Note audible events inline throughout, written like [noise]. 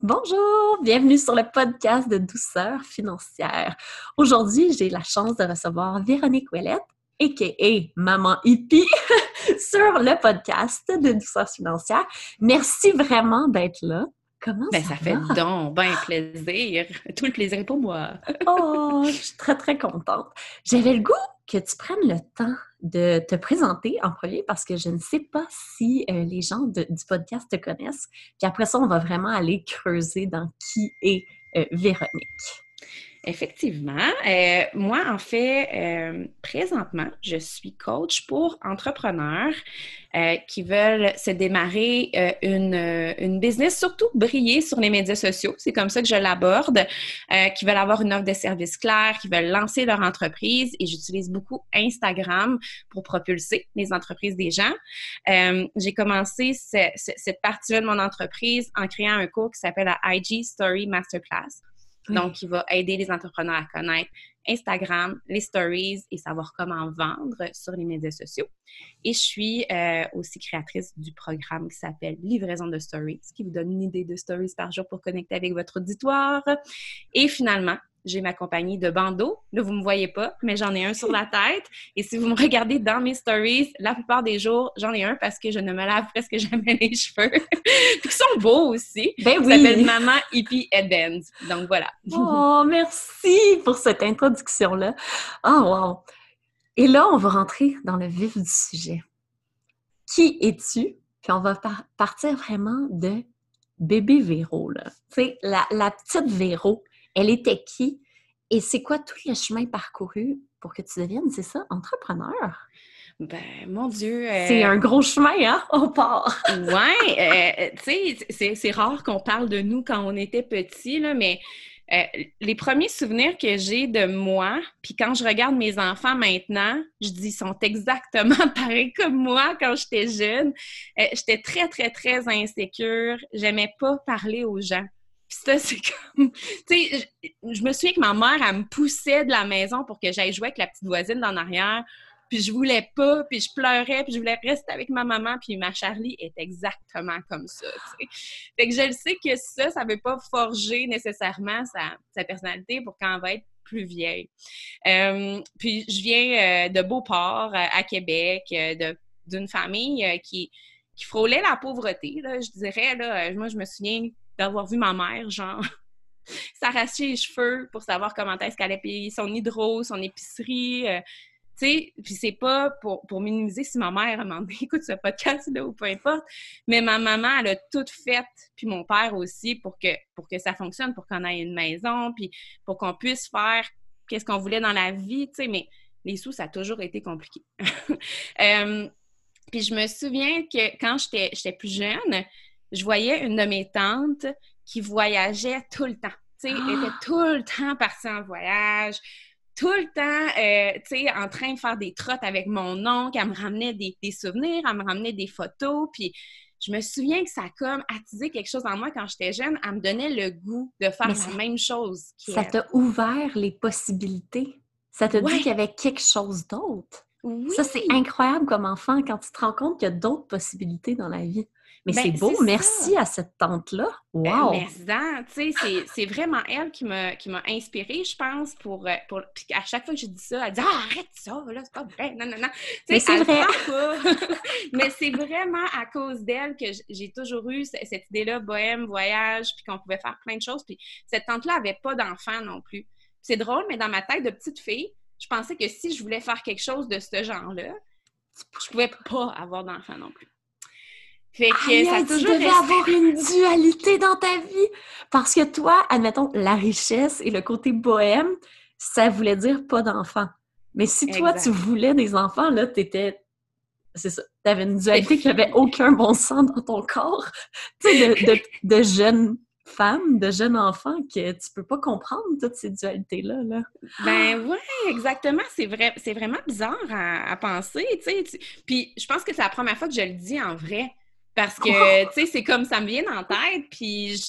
Bonjour, bienvenue sur le podcast de douceur financière. Aujourd'hui, j'ai la chance de recevoir Véronique Ouellette, a.k.a. Maman Hippie, [laughs] sur le podcast de douceur financière. Merci vraiment d'être là. Comment ben, ça, ça fait donc bien [gasps] plaisir. Tout le plaisir est pour moi. oh, je suis très, très contente. J'avais le goût que tu prennes le temps de te présenter en premier parce que je ne sais pas si euh, les gens du podcast te connaissent. Puis après ça, on va vraiment aller creuser dans qui est euh, Véronique. Effectivement. Euh, moi, en fait, euh, présentement, je suis coach pour entrepreneurs euh, qui veulent se démarrer une, une, business, surtout briller sur les médias sociaux. C'est comme ça que je l'aborde. qui veulent avoir une offre de service claire, qui veulent lancer leur entreprise. Et j'utilise beaucoup Instagram pour propulser les entreprises des gens. J'ai commencé cette partie-là de mon entreprise en créant un cours qui s'appelle la IG Story Masterclass donc, il va aider les entrepreneurs à connaître Instagram, les stories et savoir comment vendre sur les médias sociaux. Et je suis euh, aussi créatrice du programme qui s'appelle Livraison de Stories, qui vous donne une idée de stories par jour pour connecter avec votre auditoire. Et finalement, j'ai ma compagnie de bandeaux. Là, vous ne me voyez pas, mais j'en ai un sur la tête. Et si vous me regardez dans mes stories, la plupart des jours, j'en ai un parce que je ne me lave presque jamais les cheveux. [laughs] Ils sont beaux aussi. Ben oui. Ça s'appelle Maman Hippie Headband. Donc voilà. Oh, merci pour cette introduction-là. Oh, wow. Et là, on va rentrer dans le vif du sujet. Qui es-tu? Puis on va partir vraiment de bébé Véro, là. Tu sais, la, la petite Véro elle était qui? Et c'est quoi tout le chemin parcouru pour que tu deviennes, c'est ça, entrepreneur? Ben, mon Dieu. C'est un gros chemin, hein? [laughs] On part. ouais, euh, tu sais, c'est rare qu'on parle de nous quand on était petit, là, mais euh, les premiers souvenirs que j'ai de moi, puis quand je regarde mes enfants maintenant, je dis ils sont exactement [laughs] pareils comme moi quand j'étais jeune. Euh, j'étais très, très, très insécure. J'aimais pas parler aux gens. Puis ça, c'est comme... Tu sais, je, me souviens que ma mère, elle me poussait de la maison pour que j'aille jouer avec la petite voisine d'en arrière. Puis je voulais pas, puis je pleurais, puis je voulais rester avec ma maman. Puis ma Charlie est exactement comme ça. Fait que je le sais que ça, ça veut pas forger nécessairement sa, sa personnalité pour quand elle va être plus vieille. Euh, puis je viens euh, de Beauport, euh, à Québec, d'une famille qui, qui frôlait la pauvreté, là, je dirais. Là, moi, je me souviens d'avoir vu ma mère, genre, [laughs] s'arracher les cheveux pour savoir comment est-ce qu'elle allait payer son hydro, son épicerie. Euh, tu sais, puis c'est pas pour, pour minimiser si ma mère a demandé [laughs] écoute ce podcast-là ou peu importe, mais ma maman, elle a tout fait, puis mon père aussi, pour que, pour que ça fonctionne, pour qu'on ait une maison, puis pour qu'on puisse faire qu'est-ce qu'on voulait dans la vie, tu sais, mais les sous, ça a toujours été compliqué. [laughs] Euh, puis je me souviens que quand j'étais plus jeune, je voyais une de mes tantes qui voyageait tout le temps. Tu sais, était ah! tout le temps partie en voyage, tout le temps, euh, tu sais, en train de faire des trottes avec mon oncle. Elle me ramenait des, souvenirs, elle me ramenait des photos. Puis je me souviens que ça a comme attisé quelque chose en moi quand j'étais jeune. Elle me donnait le goût de faire la même chose. Ça t'a ouvert les possibilités? Ça t'a dit qu'il y avait quelque chose d'autre? Oui. Ça, c'est incroyable comme enfant quand tu te rends compte qu'il y a d'autres possibilités dans la vie. Mais ben, c'est beau, merci à cette tante-là. Ben, wow! Mais tu sais, c'est vraiment elle qui m'a inspirée, je pense, pour, euh, pour... Puis à chaque fois que je dis ça, elle dit ah, arrête ça, là, c'est pas vrai, non, non, non. Mais c'est vrai! [laughs] Mais c'est vraiment à cause d'elle que j'ai toujours eu cette idée-là, bohème, voyage, puis qu'on pouvait faire plein de choses. Puis cette tante-là avait pas d'enfant non plus. C'est drôle, mais dans ma tête de petite fille, je pensais que si je voulais faire quelque chose de ce genre-là, je pouvais pas avoir d'enfant non plus. Fait que ça tu devais avoir une dualité dans ta vie. Parce que toi, admettons, la richesse et le côté bohème, ça voulait dire pas d'enfants. Mais si toi, tu voulais des enfants, là, t'étais... C'est ça. T'avais une dualité qui n'avait aucun bon sens dans ton corps. tu sais, de, de, jeune femme, de jeune enfant, que tu peux pas comprendre toutes ces dualités-là. Là. Ben oui, exactement. C'est vrai, c'est vraiment bizarre à, penser, tu sais. Puis je pense que c'est la première fois que je le dis en vrai. Parce que, tu sais, c'est comme ça me vient en tête, puis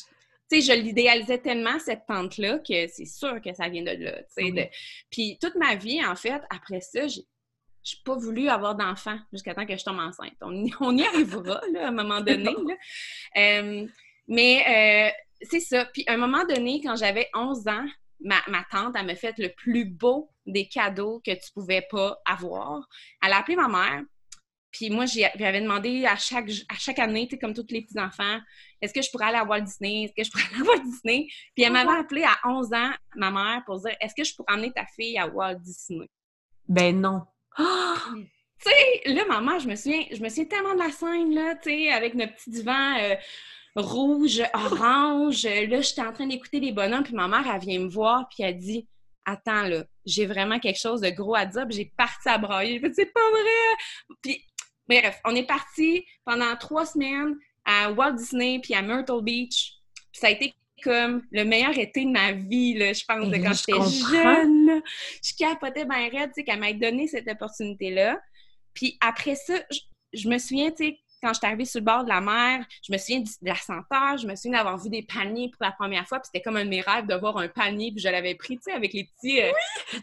tu sais, je l'idéalisais tellement, cette tante-là, que c'est sûr que ça vient de là, tu sais. Puis toute ma vie, en fait, après ça, j'ai n'ai pas voulu avoir d'enfant jusqu'à temps que je tombe enceinte. On, y arrivera, là, à un moment donné, là. mais... Euh, c'est ça. Puis à un moment donné, quand j'avais 11 ans, ma, ma, tante, elle m'a fait le plus beau des cadeaux que tu pouvais pas avoir. Elle a appelé ma mère. Puis moi, j'avais demandé à chaque, à chaque année, tu sais, comme tous les petits-enfants, est-ce que je pourrais aller à Walt Disney? Est-ce que je pourrais [laughs] aller à Walt Disney? Puis elle m'avait appelé à 11 ans, ma mère, pour dire, est-ce que je pourrais emmener ta fille à Walt Disney? Ben non. [gasps] Tu sais, là, maman, je me souviens, je me souviens tellement de la scène, là, tu sais, avec notre petit divan euh, rouge, orange. Là, j'étais en train d'écouter les bonhommes, puis ma mère, elle vient me voir, puis elle dit Attends, là, j'ai vraiment quelque chose de gros à dire, puis j'ai parti à brailler. C'est pas vrai! Puis, bref, on est parti pendant trois semaines à Walt Disney, puis à Myrtle Beach. Puis ça a été comme le meilleur été de ma vie, là, je pense, de quand j'étais jeune. Je capotais bien raide, tu sais, qu'elle m'ait donné cette opportunité-là. Puis après ça, je, me souviens, tu sais, quand j'étais arrivée sur le bord de la mer, je me souviens de la senteur, je me souviens d'avoir vu des paniers pour la première fois, puis c'était comme un de mes rêves de voir un panier, puis je l'avais pris, tu sais, avec les petits, euh,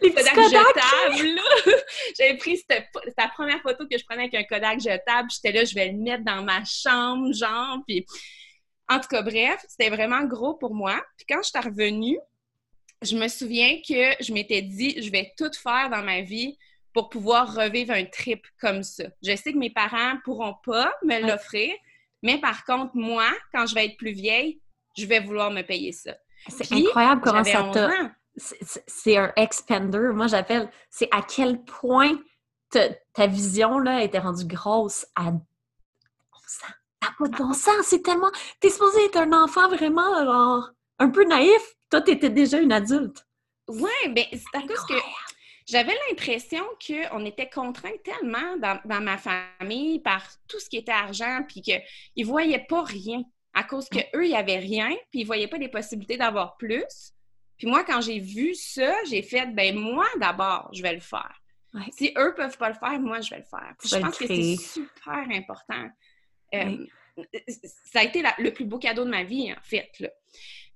les petits jetables, [laughs] J'avais pris, c'était la première photo que je prenais avec un Kodak jetable, j'étais là, je vais le mettre dans ma chambre, genre, puis... En tout cas, bref, c'était vraiment gros pour moi. Puis quand je suis revenue, je me souviens que je m'étais dit, je vais tout faire dans ma vie pour pouvoir revivre un trip comme ça. Je sais que mes parents pourront pas me l'offrir, mais par contre, moi, quand je vais être plus vieille, je vais vouloir me payer ça. C'est incroyable comment ça t'a... C'est un expander. Moi, j'appelle... C'est à quel point ta vision, là, était rendue grosse à 11 ans. T'as pas de bon sens. C'est tellement... T'es supposé être un enfant vraiment, un peu naïf. Toi, t'étais déjà une adulte. Ouais, ben c'est à cause que j'avais l'impression qu'on était contraints tellement dans, ma famille par tout ce qui était argent, puis qu'ils ne voyaient pas rien à cause qu'eux, il n'y avait rien, puis ils ne voyaient pas des possibilités d'avoir plus. Puis moi, quand j'ai vu ça, j'ai fait, ben moi, d'abord, je vais le faire. Si eux ne peuvent pas le faire, moi, je vais le faire. je pense que c'est super important. Euh, ça a été le plus beau cadeau de ma vie, en fait. Là.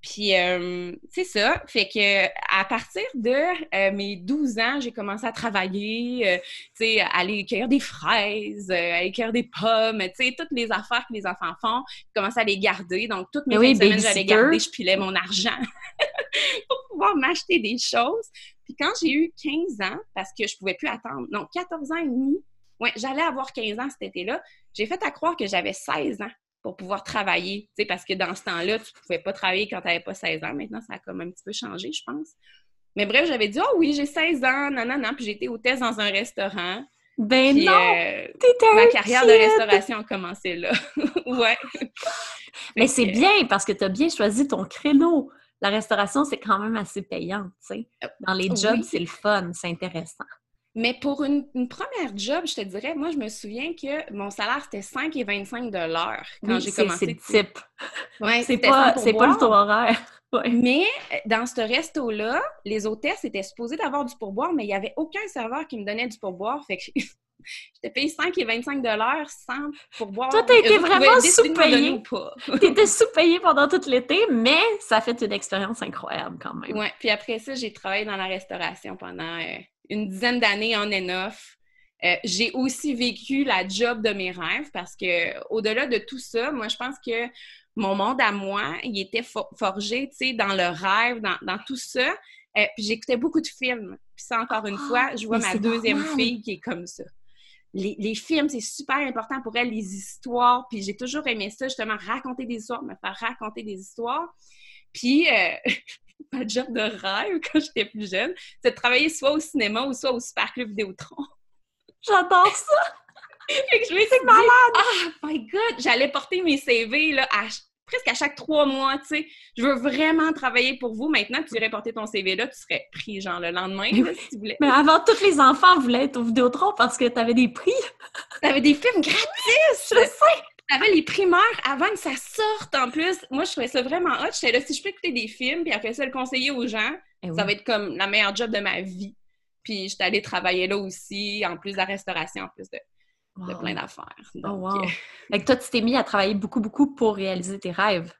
Puis, euh, c'est ça. Fait que à partir de euh, mes 12 ans, j'ai commencé à travailler, euh, tu sais, aller cueillir des fraises, aller cueillir des pommes, tu sais, toutes les affaires que les enfants font, j'ai commencé à les garder. Donc, toutes mes oui, semaines, j'allais garder, je pilais mon argent [laughs] pour pouvoir m'acheter des choses. Puis quand j'ai eu 15 ans, parce que je pouvais plus attendre, non, 14 ans et demi, ouais, j'allais avoir 15 ans cet été-là, j'ai fait à croire que j'avais 16 ans pour pouvoir travailler. Tu sais, parce que dans ce temps-là, tu ne pouvais pas travailler quand tu n'avais pas 16 ans. Maintenant, ça a comme un petit peu changé, je pense. Mais bref, j'avais dit, oh oui, j'ai 16 ans, non, non, non. Puis j'étais hôtesse dans un restaurant. Ben non! Euh, ma carrière de restauration a commencé là. [laughs] ouais. Mais c'est bien parce que tu as bien choisi ton créneau. La restauration, c'est quand même assez payant, tu sais. Euh, dans les jobs, c'est le fun, c'est intéressant. Mais pour une, première job, je te dirais, moi, je me souviens que mon salaire, c'était 5 et 25 de l'heure quand j'ai commencé. C'est type. Ouais, c'est pas, pas le taux horaire. [laughs] Mais euh, dans ce resto-là, les hôtesses étaient supposées d'avoir du pourboire, mais il n'y avait aucun serveur qui me donnait du pourboire. Fait que [laughs] j'étais payé 5 et 25 sans pourboire. Toi, t'as été vraiment sous-payé. [laughs] T'étais sous-payé pendant tout l'été, mais ça fait une expérience incroyable quand même. Ouais. Puis après ça, j'ai travaillé dans la restauration pendant euh, une dizaine d'années en and off. Euh, j'ai aussi vécu la job de mes rêves parce que au-delà de tout ça, moi je pense que mon monde à moi, il était forgé, tu sais, dans le rêve, dans, tout ça. Euh, puis j'écoutais beaucoup de films. Puis ça, encore une fois, je vois ma deuxième fille qui est comme ça. Les, films, c'est super important pour elle, les histoires. Puis j'ai toujours aimé ça, justement, raconter des histoires, me faire raconter des histoires. Puis euh, [laughs] [laughs] ma job de rêve quand j'étais plus jeune, c'est de travailler soit au cinéma ou soit au Super Club Vidéotron. [laughs] J'adore ça! [laughs] fait que je me suis malade! Ah, my God! J'allais porter mes CV là, presque à chaque trois mois, tu sais. Je veux vraiment travailler pour vous. Maintenant, tu irais porter ton CV là, tu serais pris, genre, le lendemain, si tu voulais. Mais avant, tous les enfants voulaient être au Vidéotron parce que tu avais des prix. T'avais des films gratis! Je sais! T'avais les primeurs avant que ça sorte en plus. Moi, je trouvais ça vraiment hot. J'étais là, si je peux écouter des films, puis après ça, le conseiller aux gens, eh ça va être comme la meilleure job de ma vie. Puis j'étais allée travailler là aussi, en plus de la restauration, en plus de, plein d'affaires. oh, wow. Euh, toi, tu t'es mis à travailler beaucoup, beaucoup pour réaliser tes rêves,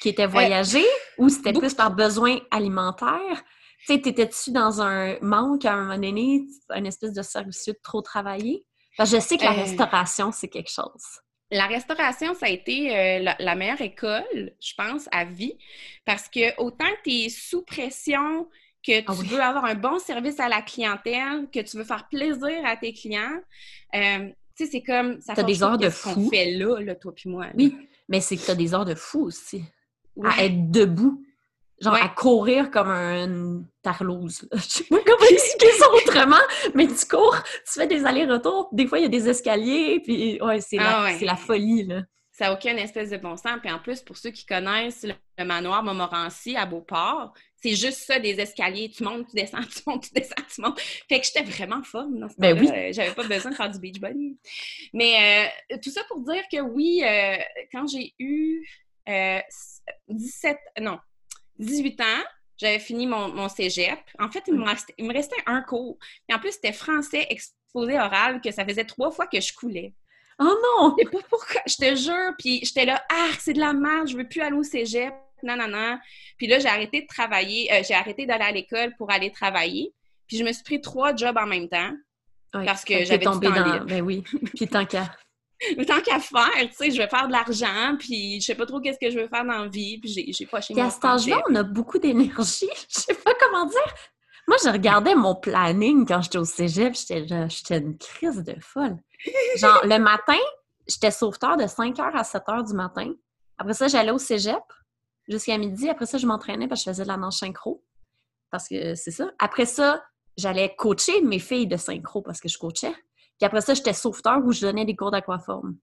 qui étaient voyager ou c'était plus par besoin alimentaire? Tu sais, t'étais-tu dans un manque à un moment donné, une espèce de service de trop travailler? Parce que je sais que la euh. restauration, c'est quelque chose. La restauration, ça a été euh, la, meilleure école, je pense, à vie, parce que autant que tu es sous pression, que ah tu veux avoir un bon service à la clientèle, que tu veux faire plaisir à tes clients, euh, tu sais, c'est comme... Ça as des heures de fou. fait là, là, toi puis moi. Oui, mais c'est que tu as des heures de fou aussi. À être debout. Genre à courir comme un tarlouse. [laughs] Je sais pas comment expliquer ça autrement, mais tu cours, tu fais des allers-retours. Des fois, il y a des escaliers, puis ouais, c'est la, ah la, folie, là. Ça n'a aucun espèce de bon sens. Puis en plus, pour ceux qui connaissent le, manoir Montmorency à Beauport, c'est juste ça, des escaliers. Tu montes, tu descends, tu montes, tu descends, tu montes. Fait que j'étais vraiment forme dans ce ben oui. J'avais pas besoin de faire du beach body. Mais euh, tout ça pour dire que oui, euh, quand j'ai eu 17... Euh, non, 18 ans, j'avais fini mon, mon, cégep. En fait, il me, restait, il me restait un cours. Et en plus, c'était français exposé oral que ça faisait trois fois que je coulais. Oh non! Je sais pas pourquoi, je te jure. Puis j'étais là, ah, c'est de la merde, je veux plus aller au cégep. Non, non, non. Puis là, j'ai arrêté de travailler, euh, j'ai arrêté d'aller à l'école pour aller travailler. Puis je me suis pris trois jobs en même temps. parce que j'avais tombé dans... Ben oui. [laughs] Puis tant qu'à tant qu'à faire, tu sais, je vais faire de l'argent, puis je sais pas trop qu'est-ce que je veux faire dans la vie, puis j'ai pas chez moi. à cet âge-là, on a beaucoup d'énergie. [laughs] Je sais pas comment dire. Moi, je regardais mon planning quand j'étais au cégep, j'étais une crise de folle. Genre, le matin, j'étais sauveteur de 5h à 7h du matin. Après ça, j'allais au cégep jusqu'à midi. Après ça, je m'entraînais parce que je faisais de la manche synchro. Parce que c'est ça. Après ça, j'allais coacher mes filles de synchro parce que je coachais. Puis après ça, j'étais sauveteur où je donnais des cours d'aquaforme.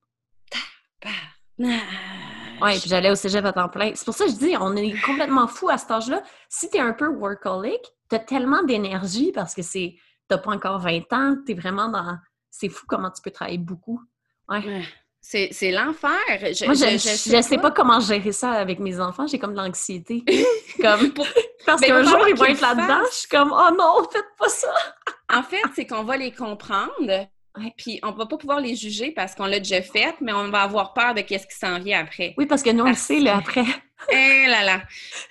Oui, puis j'allais au cégep à temps plein. C'est pour ça que je dis, on est complètement fou à cet âge-là. Si tu es un peu workaholic, tu as tellement d'énergie parce que c'est t'as pas encore 20 ans, tu es vraiment dans... C'est fou comment tu peux travailler beaucoup. Ouais. C'est, l'enfer. Je, Moi, je, sais, pas. comment gérer ça avec mes enfants. J'ai comme de l'anxiété. [laughs] comme, parce qu'un jour, ils vont être là-dedans. Je suis comme, oh non, faites pas ça. en fait, c'est qu'on va les comprendre, puis on va pas pouvoir les juger parce qu'on l'a déjà fait, mais on va avoir peur de qu'est-ce qui s'en vient après. Oui, parce que nous, on le sait, là, après. [laughs] eh là là!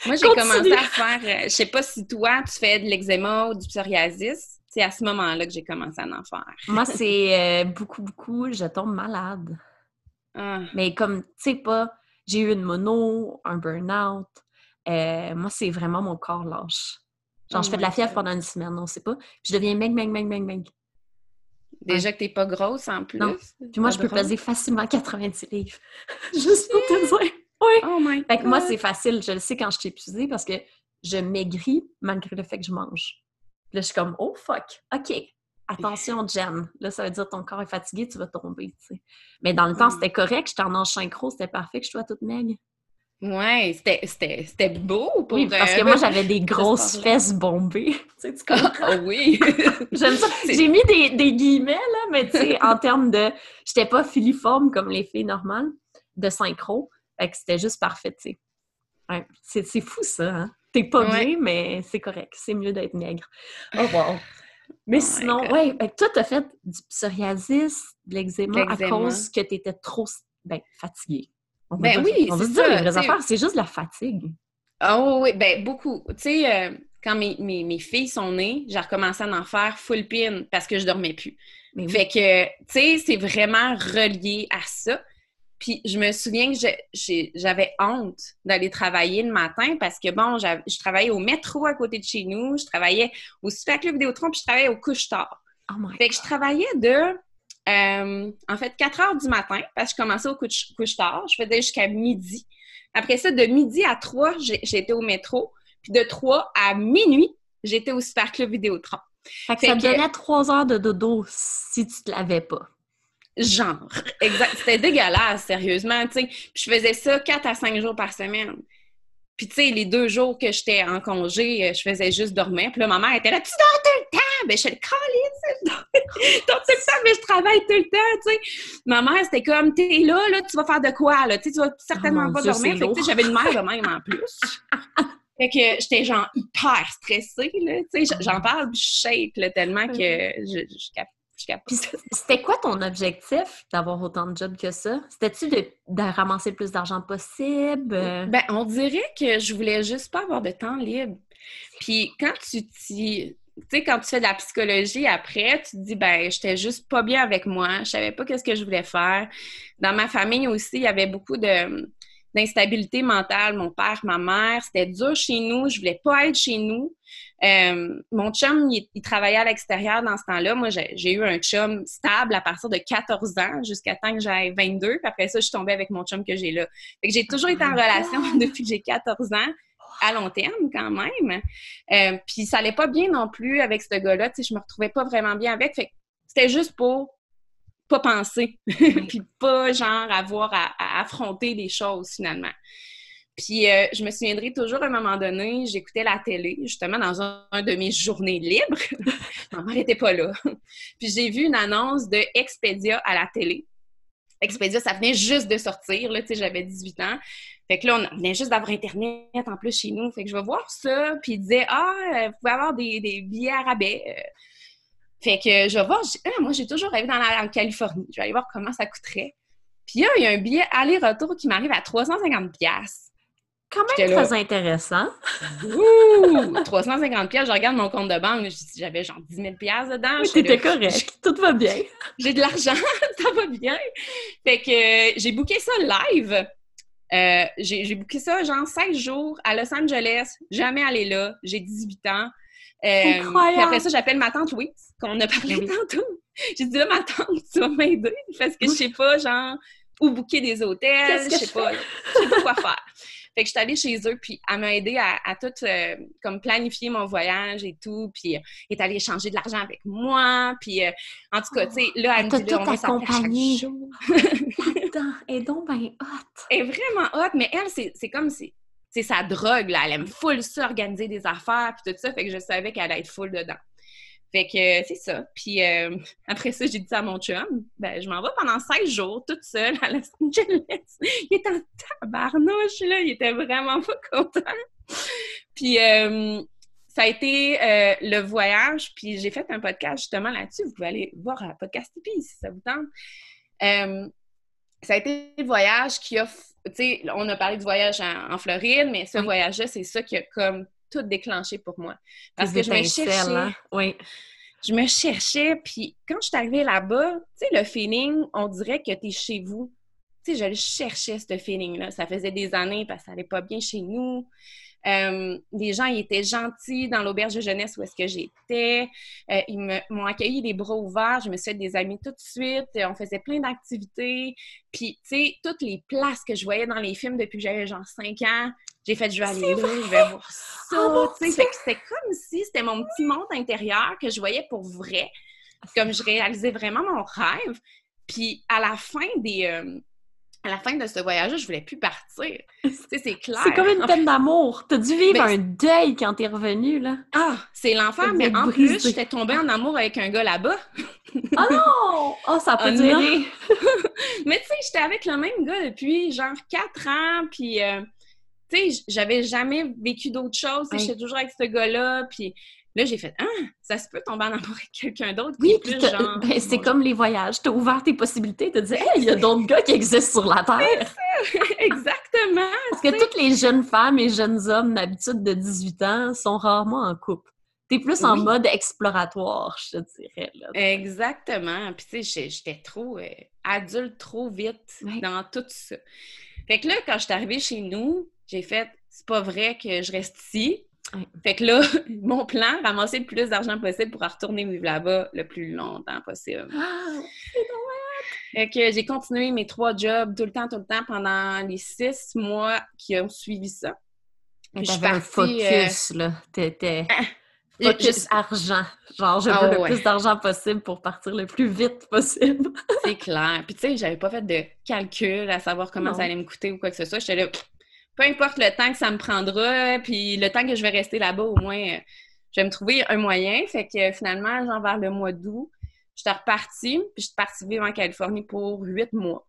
Moi, j'ai commencé à faire... Euh, je sais pas si toi, tu fais de l'eczéma ou du psoriasis. C'est à ce moment-là que j'ai commencé à en faire. Moi, [laughs] c'est euh, beaucoup, beaucoup, je tombe malade. Ah. Mais comme, tu sais pas, j'ai eu une mono, un burn-out. Euh, moi, c'est vraiment mon corps lâche. Genre, je oh fais de la fièvre pendant une semaine, on sait pas. Puis je deviens meg, meg, meg, meg, meg. Déjà que t'es pas grosse en plus. Non. Puis moi, je peux peser facilement 90 livres. [laughs] Juste pour te dire. Oui. Oh my fait que moi, c'est facile. Je le sais quand je suis épuisée parce que je maigris malgré le fait que je mange. Puis là, je suis comme, oh fuck, OK. Attention, Jen. Là, ça veut dire que ton corps est fatigué, tu vas tomber. Mais dans le temps, c'était correct. J'étais en gros, c'était parfait que je sois toute maigre. Ouais, c'était beau pour Oui, parce que moi, j'avais des grosses fesses bombées. [laughs] tu sais, tu comprends? Ah oui! [laughs] J'aime ça. J'ai mis des, des, guillemets, là, mais tu sais, en termes de... J'étais pas filiforme comme les filles normales de synchro. Fait que c'était juste parfait, tu sais. Ouais, c'est fou, ça, hein? T'es pas bien, mais c'est correct. C'est mieux d'être maigre. Oh, wow! [laughs] Mais oh sinon, ouais, toi, t'as fait du psoriasis, de l'eczéma à cause que t'étais trop ben, fatiguée ben oui, dire les vraies affaires, c'est juste la fatigue. Oh oui, ben beaucoup. Tu sais, euh, quand mes, mes, filles sont nées, j'ai recommencé à en faire full pin parce que je dormais plus. Mais Fait que, tu sais, c'est vraiment relié à ça. Puis je me souviens que j'avais honte d'aller travailler le matin parce que, bon, je travaillais au métro à côté de chez nous, je travaillais au Super Club Vidéotron, puis je travaillais au couche-tard. Oh fait que je travaillais de euh, en fait, 4 heures du matin, parce que je commençais au couche, tard. Je faisais jusqu'à midi. Après ça, de midi à 3, j'étais au métro. Puis de 3 à minuit, j'étais au Super Club Vidéotron. Fait que ça te donnait 3 heures de dodo si tu te lavais pas. Genre, [laughs] exact. C'était dégueulasse, sérieusement, je faisais ça 4 à 5 jours par semaine. Puis, tu sais, les deux jours que j'étais en congé, je faisais juste dormir. Puis là, ma mère était là, tu dors tout le temps! Ben, je suis le dors tout le temps, mais je travaille tout le temps, tu sais. Ma mère, c'était comme, t'es là, là, tu vas faire de quoi, là? Tu sais, tu vas certainement oh pas dormir. Fait que, j'avais une mère de même en plus. [laughs] fait que j'étais genre hyper stressée, là. Tu sais, j'en parle, je shake, là, tellement que je, je, c'était quoi ton objectif d'avoir autant de jobs que ça? C'était-tu de, ramasser le plus d'argent possible? Ben, on dirait que je voulais juste pas avoir de temps libre. Puis quand tu t'y sais, quand tu fais de la psychologie après, tu te dis, ben, j'étais juste pas bien avec moi. Je savais pas qu'est-ce que je voulais faire. Dans ma famille aussi, il y avait beaucoup de d'instabilité mentale. Mon père, ma mère, c'était dur chez nous. Je voulais pas être chez nous. Euh, mon chum, il, travaillait à l'extérieur dans ce temps-là. Moi, j'ai eu un chum stable à partir de 14 ans jusqu'à temps que j'aille 22. Puis après ça, je suis tombée avec mon chum que j'ai là. Fait que j'ai toujours été en relation [laughs] depuis que j'ai 14 ans à long terme quand même. Euh, puis ça allait pas bien non plus avec ce gars-là. Tu sais, je me retrouvais pas vraiment bien avec. Fait c'était juste pour pas penser, [laughs] puis pas genre avoir à, affronter des choses finalement. Puis euh, je me souviendrai toujours à un moment donné, j'écoutais la télé, justement dans un, de mes journées libres. [laughs] Ma mère pas là. Puis j'ai vu une annonce de Expedia à la télé. Expedia, ça venait juste de sortir, là, tu sais, j'avais 18 ans. Fait que là, on venait juste d'avoir Internet en plus chez nous. Fait que je vais voir ça, puis il disait « Ah, euh, vous pouvez avoir des, billets à rabais. Euh, fait que je vais voir, ah, moi j'ai toujours rêvé dans la Californie. Je vais aller voir comment ça coûterait. Puis là, il y a un billet aller-retour qui m'arrive à 350 pièces. Quand même très intéressant. [laughs] Ouh! 350 pièces, je regarde mon compte de banque, j'avais genre 10 000 pièces dedans. Oui, t'étais correct, tout va bien. J'ai de l'argent, [laughs] ça va bien. Fait que j'ai booké ça live. Euh, j'ai booké ça genre 16 jours à Los Angeles, jamais allé là, j'ai 18 ans. Euh, puis après ça, j'appelle ma tante Louise, qu'on a parlé ben tantôt. J'ai dit là, ma tante, tu vas m'aider parce que je sais pas, genre, où booker des hôtels, je sais pas, je sais pas quoi faire. Fait que je suis allée chez eux, puis elle m'a aidé à, tout euh, comme planifier mon voyage et tout, puis euh, elle est allée échanger de l'argent avec moi, puis en tout cas, tu sais, là, elle me dit, là, on va chaque jour. elle est donc bien hot. Elle est vraiment hot, mais elle, c'est comme, si c'est sa drogue, là. Elle aime full ça, organiser des affaires, puis tout ça. Fait que je savais qu'elle allait être full dedans. Fait que euh, c'est ça. Puis euh, [laughs] après ça, j'ai dit à mon chum, ben je m'en vais pendant 16 jours toute seule à Los Angeles. [laughs] Il était en tabarnouche, là. Il était vraiment pas content. Puis euh, ça a été le voyage. Puis j'ai fait un podcast justement là-dessus. Vous pouvez aller voir un podcast Tipeee si ça vous tente. ça a été le voyage qui a tu sais, on a parlé du voyage en, Floride, mais ce voyage-là, c'est ça qui a comme tout déclenché pour moi. Parce que je me cherchais. Hein? Oui. Je me cherchais, puis quand je suis arrivée là-bas, tu sais, le feeling, on dirait que tu chez vous. Tu sais, je cherchais ce feeling-là. Ça faisait des années parce que ça allait pas bien chez nous. Euh, les gens étaient gentils dans l'auberge de jeunesse où est-ce que j'étais. Euh, ils m'ont accueilli les bras ouverts. Je me suis fait des amis tout de suite. On faisait plein d'activités. Puis, tu sais, toutes les places que je voyais dans les films depuis que j'avais genre 5 ans, j'ai fait, je vais aller là, je vais voir ça. Oh, c'était comme si c'était mon petit monde intérieur que je voyais pour vrai. Comme je réalisais vraiment mon rêve. Puis, à la fin des... Euh, à la fin de ce voyage je voulais plus partir. c'est clair. [laughs] C'est comme une peine d'amour. T'as dû vivre un deuil quand t'es revenu, là. Ah, c'est l'enfer, mais en plus, j'étais tombée en amour avec un gars là-bas. oh non! Oh, ça peut [laughs] dire. [laughs] mais tu sais, j'étais avec le même gars depuis genre quatre ans, puis... Euh, tu sais, j'avais jamais vécu d'autre chose. J'étais toujours avec ce gars-là, puis Là, j'ai fait Ah, ça se peut tomber en amour avec quelqu'un d'autre. Oui, puis ben, c'est comme les voyages. Tu as ouvert tes possibilités. Tu as dit il y a [laughs] d'autres gars qui existent sur la Terre. [laughs] Exactement. Parce que toutes les jeunes femmes et jeunes hommes d'habitude de 18 ans sont rarement en couple. Tu es plus en mode exploratoire, je te dirais. Exactement. Puis tu sais, j'étais trop euh, adulte trop vite dans tout ça. Fait que là, quand je suis arrivée chez nous, j'ai fait c'est pas vrai que je reste ici. Fait que là, [laughs] mon plan, ramasser le plus d'argent possible pour retourner vivre là-bas le plus longtemps possible. Ah, fait que j'ai continué mes trois jobs tout le temps, tout le temps pendant les six mois qui ont suivi ça. T'avais un focus, euh, là. T'étais... Ah, focus argent. Genre, je ah, veux le plus d'argent possible pour partir le plus vite possible. C'est clair. Puis tu sais, j'avais pas fait de calcul à savoir comment ça allait me coûter ou quoi que ce soit. J'étais là, peu importe le temps que ça me prendra, puis le temps que je vais rester là-bas, au moins, euh, je vais me trouver un moyen. Fait que finalement, genre vers le mois d'août, j'étais repartie, puis je suis partie vivre en Californie pour huit mois.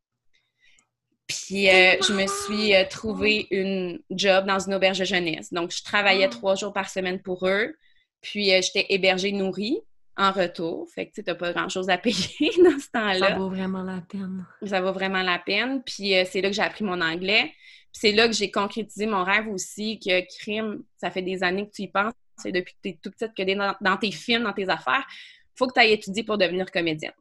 Puis euh, je me suis euh, trouvé une job dans une auberge de jeunesse. Donc, je travaillais ah. trois jours par semaine pour eux. Puis j'étais hébergée, nourrie en retour. Fait que tu n'as pas grand-chose à payer [laughs] dans ce temps-là. Ça vaut vraiment la peine. Ça vaut vraiment la peine. Puis c'est là que j'ai appris mon anglais c'est là que j'ai concrétisé mon rêve aussi, que crime, ça fait des années que tu y penses, c'est depuis que tu es toute petite que dans, dans tes films, dans tes affaires, faut que tu ailles étudier pour devenir comédienne.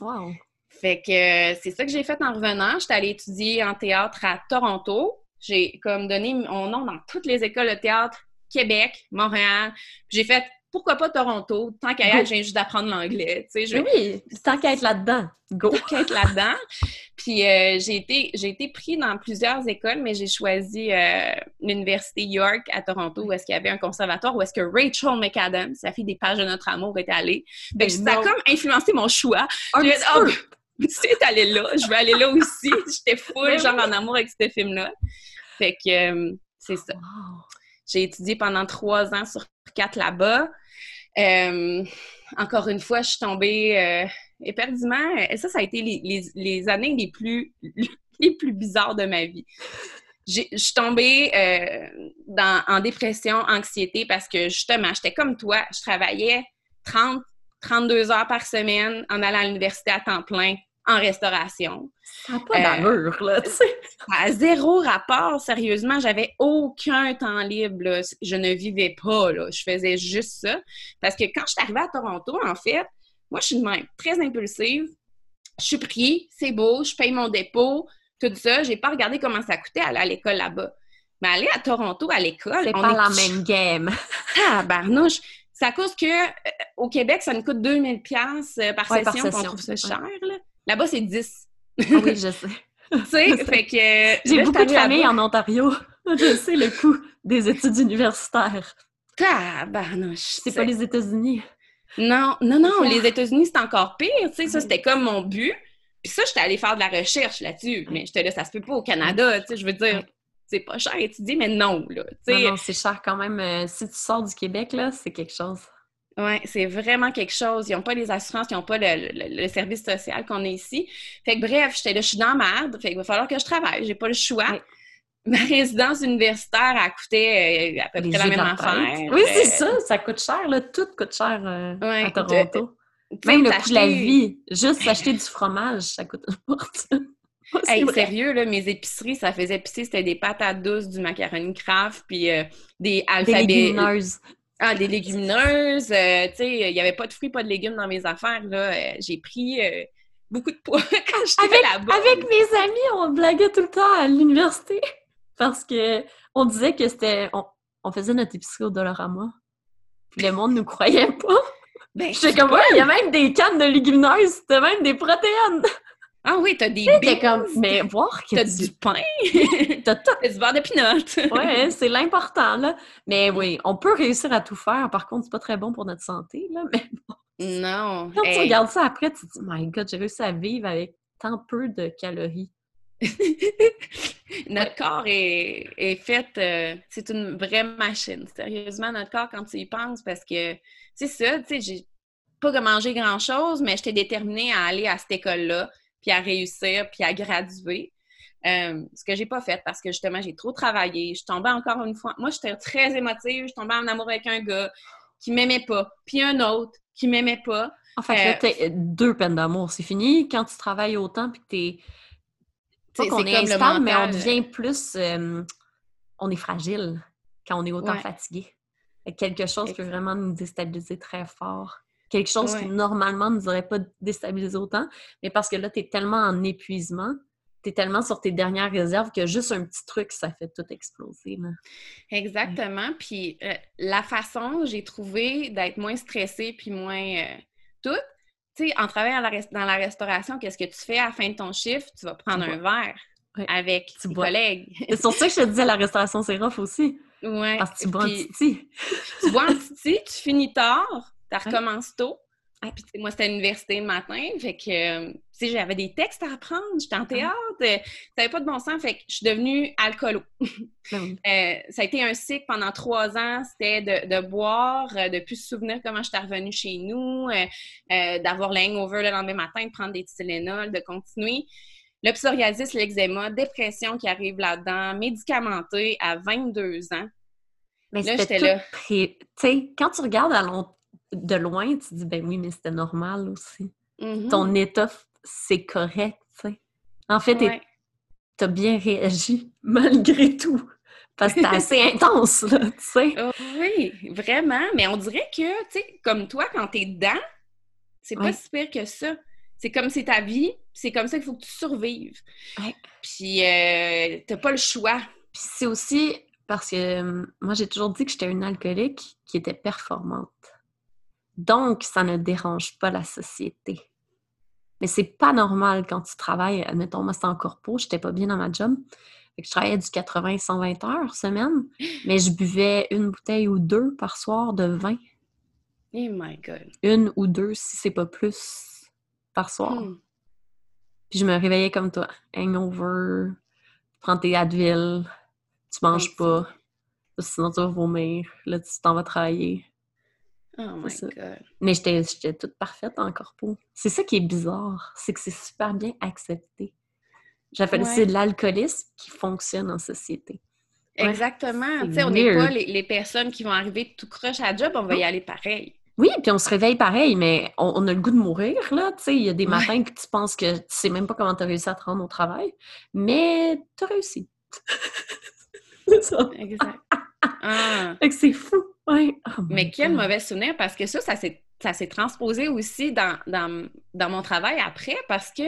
Wow! Fait que euh, c'est ça que j'ai fait en revenant. J'étais allée étudier en théâtre à Toronto. J'ai comme donné mon nom dans toutes les écoles de théâtre, Québec, Montréal. J'ai fait pourquoi pas Toronto? Tant qu'à y être, j'ai juste d'apprendre l'anglais. Tu sais, Oui, tant qu'à être là-dedans. Go! Tant qu'à être là-dedans. [laughs] Puis euh, j'ai été, été pris dans plusieurs écoles, mais j'ai choisi euh, l'Université York à Toronto, où est-ce qu'il y avait un conservatoire, où est-ce que Rachel McAdams, sa fille des pages de notre amour, est allée. Fait que ça a comme influencé mon choix. Un dit, oh, [laughs] tu sais, allée là, je vais aller là aussi. [laughs] J'étais full, genre en amour avec ce film-là. Fait que euh, c'est ça. J'ai étudié pendant trois ans sur quatre là-bas. Euh, encore une fois, je suis tombée euh, éperdument. Et ça, ça a été les, années les plus, [laughs] les plus bizarres de ma vie. Je suis tombée euh, dans, en dépression, anxiété parce que justement, j'étais comme toi, je travaillais 30, 32 heures par semaine en allant à l'université à temps plein en restauration. Ça n'a pas d'allure, là, tu sais. À zéro rapport, sérieusement. J'avais aucun temps libre, Je ne vivais pas, là. Je faisais juste ça. Parce que quand je suis arrivée à Toronto, en fait, moi, je suis une même très impulsive. Je suis pris, c'est beau, je paye mon dépôt, tout ça. J'ai pas regardé comment ça coûtait aller à l'école là-bas. Mais aller à Toronto, à l'école... C'est pas la même game. Ah, barnouche! C'est à cause que euh, au Québec, ça nous coûte 2000 pièces euh, par, session, par trouve ça cher, là. Là-bas, c'est 10. Ah oui, je sais. [laughs] tu sais, fait que... J'ai beaucoup de familles en Ontario. [laughs] Je sais le coût des études universitaires. Tabarnouche! C'est pas les États-Unis. Non, non, non, les États-Unis, c'est encore pire, tu sais, ça, c'était comme mon but. Puis ça, j'étais allée faire de la recherche là-dessus, mais j'étais là, ça se peut pas au Canada, tu sais, je veux dire, c'est pas cher à étudier, mais non, là, tu sais. Non, non, c'est cher quand même. Euh, si tu sors du Québec, là, c'est quelque chose. Oui, c'est vraiment quelque chose. Ils n'ont pas les assurances, ils n'ont pas le, service social qu'on a ici. Fait que bref, j'étais là, je suis dans merde. Fait qu'il va falloir que je travaille. J'ai pas le choix. [laughs] Ma résidence universitaire a coûté euh, à peu près la même affaire. Oui, c'est ça. Ça coûte cher, là. Tout coûte cher euh, à Toronto. Même le coût de la vie. Juste [laughs] acheter du fromage, ça coûte [laughs] une fortune. Hey, sérieux, là, mes épiceries, ça faisait épicer, c'était des patates douces, du macaroni craft, puis euh, des alphabets. Ah, des légumineuses. Euh, tu sais, il n'y avait pas de fruits, pas de légumes dans mes affaires. Là. Euh, j'ai pris euh, beaucoup de poids [laughs] quand j'étais là-bas. Avec mes amis, on blaguait tout le temps à l'université [laughs] parce que on disait que c'était... On, faisait notre épicerie au Dollarama. Puis le monde ne nous croyait pas. Ben, J'étais comme, ouais, il y a même des cannes de légumineuses, t'as même des protéines. Ah oui, t'as des bits. comme, mais voir que t'as du... pain. [laughs] t'as tout. T'as du beurre de pinot. ouais, [laughs] c'est l'important, là. Mais oui, on peut réussir à tout faire. Par contre, c'est pas très bon pour notre santé, là. [laughs] Mais bon. Non. Quand tu regardes ça après, tu te dis, my God, j'ai réussi à vivre avec tant peu de calories. notre corps est, est fait, euh, c'est une vraie machine. Sérieusement, notre corps, quand tu y penses, parce que c'est ça, tu sais, j'ai pas mangé grand-chose, mais j'étais déterminée à aller à cette école-là puis à réussir, puis à graduer. Euh, ce que j'ai pas fait parce que justement, j'ai trop travaillé. Je tombais encore une fois. Moi, j'étais très émotive. Je tombais en amour avec un gars qui m'aimait pas, puis un autre qui m'aimait pas. En fait, là, euh, deux peines d'amour. C'est fini quand tu travailles autant, puis que t'es. Pas qu'on est, instable, mais on devient plus. Euh, on est fragile quand on est autant fatigué. Quelque chose peut vraiment nous déstabiliser très fort quelque chose qui normalement ne nous aurait pas déstabilisé autant, mais parce que là, tu es tellement en épuisement, tu es tellement sur tes dernières réserves que juste un petit truc, ça fait tout exploser. Exactement. Puis euh, la façon, j'ai trouvé d'être moins stressée puis moins euh, toute, tu sais, en travaillant dans la restauration, qu'est-ce que tu fais à la fin de ton chiffre? Tu vas prendre un verre avec tes collègues. [laughs] C'est sur ça que je te disais, la restauration, c'est rough aussi. Oui. Parce que tu bois en titi. [laughs] tu bois en titi, tu finis tard, ça recommence tôt. Ah, puis, moi, c'était à l'université le matin. Fait que, euh, tu sais, j'avais des textes à apprendre. J'étais en théâtre. Ça n'avait pas de bon sens. Fait que je suis devenue alcoolo. [laughs] Ben euh, ça a été un cycle pendant trois ans. C'était de, boire, euh, de plus se souvenir comment j'étais revenue chez nous, d'avoir l'hangover le lendemain matin, de prendre des Tylenol, de continuer. Le psoriasis, l'eczéma, dépression qui arrive là-dedans, médicamenté à 22 ans. Mais là, j'étais là. Quand tu regardes à long de loin, tu dis, ben oui, mais c'était normal aussi. Mm-hmm. Ton état, c'est correct, tu sais. En fait, tu as bien réagi [laughs] malgré tout. Parce que c'est assez [laughs] intense, là, tu sais. Oh, oui, vraiment. Mais on dirait que, tu sais, comme toi, quand t'es dedans, c'est pas si pire que ça. C'est comme c'est ta vie, c'est comme ça qu'il faut que tu survives. Puis euh, t'as pas le choix. Puis c'est aussi parce que euh, moi, j'ai toujours dit que j'étais une alcoolique qui était performante. Donc, ça ne dérange pas la société. Mais c'est pas normal quand tu travailles, admettons, moi, c'était en corpo, j'étais pas bien dans ma job. je travaillais du 80-120 heures semaine, [gasps] mais je buvais une bouteille ou deux par soir de vin. Oh my God! Une ou deux, si c'est pas plus, par soir. Hmm. Puis je me réveillais comme toi. Hangover, prends tes Advil, tu manges pas, sinon tu vas vomir, là tu t'en vas travailler. Oh my God. Mais j'étais toute parfaite en corpo. C'est ça qui est bizarre, c'est que c'est super bien accepté. J'appelle c'est l'alcoolisme qui fonctionne en société. Exactement. Tu sais, on n'est pas les, personnes qui vont arriver tout croche à job, on va y aller pareil. Oui, puis on se réveille pareil, mais on, a le goût de mourir, là. Tu sais, il y a des matins que tu penses que tu sais même pas comment tu as réussi à te rendre au travail, mais tu as réussi. [laughs] c'est ça. Exact. Ah. c'est fou. Oh mais quel mauvais souvenir, parce que ça, ça s'est transposé aussi dans, dans, mon travail après, parce que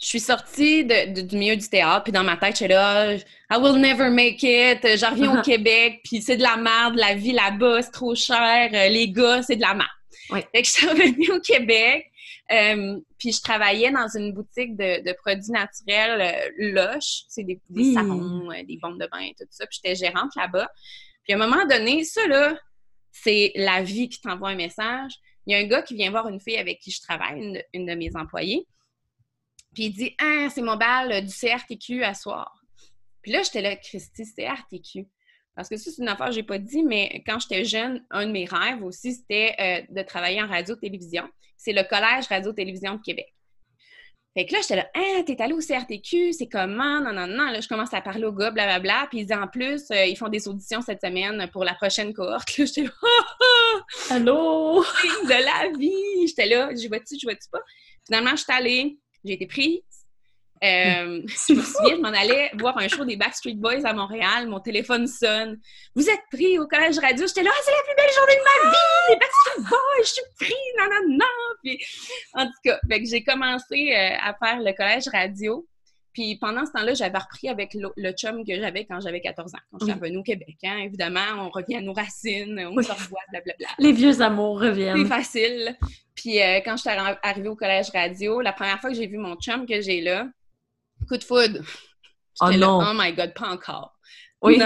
je suis sortie de, du milieu du théâtre, puis dans ma tête, je suis là, I will never make it, je reviens au [laughs] Québec, puis c'est de la merde, la vie là-bas, c'est trop cher, euh, les gars, c'est de la merde. Ouais. Fait que je suis revenue au Québec, euh, puis je travaillais dans une boutique de, produits naturels euh, Lush, c'est des, des savons, des bombes de bain, tout ça, puis j'étais gérante là-bas. Puis à un moment donné, ça là, c'est la vie qui t'envoie un message. Il y a un gars qui vient voir une fille avec qui je travaille, une de mes employées, puis il dit Ah, c'est mon bal du CRTQ à soir. Puis là, j'étais là, Christy, CRTQ. Parce que ça, c'est une affaire que j'ai pas dit, mais quand j'étais jeune, un de mes rêves aussi, c'était euh, de travailler en radio-télévision. C'est le Collège Radio-Télévision de Québec. Fait que là, j'étais là, ah, t'es allé au CRTQ, c'est comment? Non, non, non. Là, je commence à parler au gars, blablabla. Puis ils disent en plus, euh, ils font des auditions cette semaine pour la prochaine cohorte. Là, j'étais là, Allô? de la vie! J'étais là, je vois-tu, je vois-tu pas? Finalement, je suis allée, j'ai été prise. Euh, [laughs] je me souviens, je m'en allais voir un show des Backstreet Boys à Montréal. Mon téléphone sonne. Vous êtes pris au collège radio. J'étais là, ah, c'est la plus belle journée de ma vie! Les Backstreet Boys, je suis pris! Non, non, non! Puis, en tout cas, j'ai commencé euh, à faire le collège radio. Puis pendant ce temps-là, j'avais repris avec le, chum que j'avais quand j'avais 14 ans, quand je suis revenue au Québec. Hein. Évidemment, on revient à nos racines, on se revoit, blablabla. Les vieux amours reviennent. C'est facile. Puis euh, quand je suis arrivée au collège radio, la première fois que j'ai vu mon chum que j'ai là, coup de foudre. Oh non! oh my God, pas encore. Oui,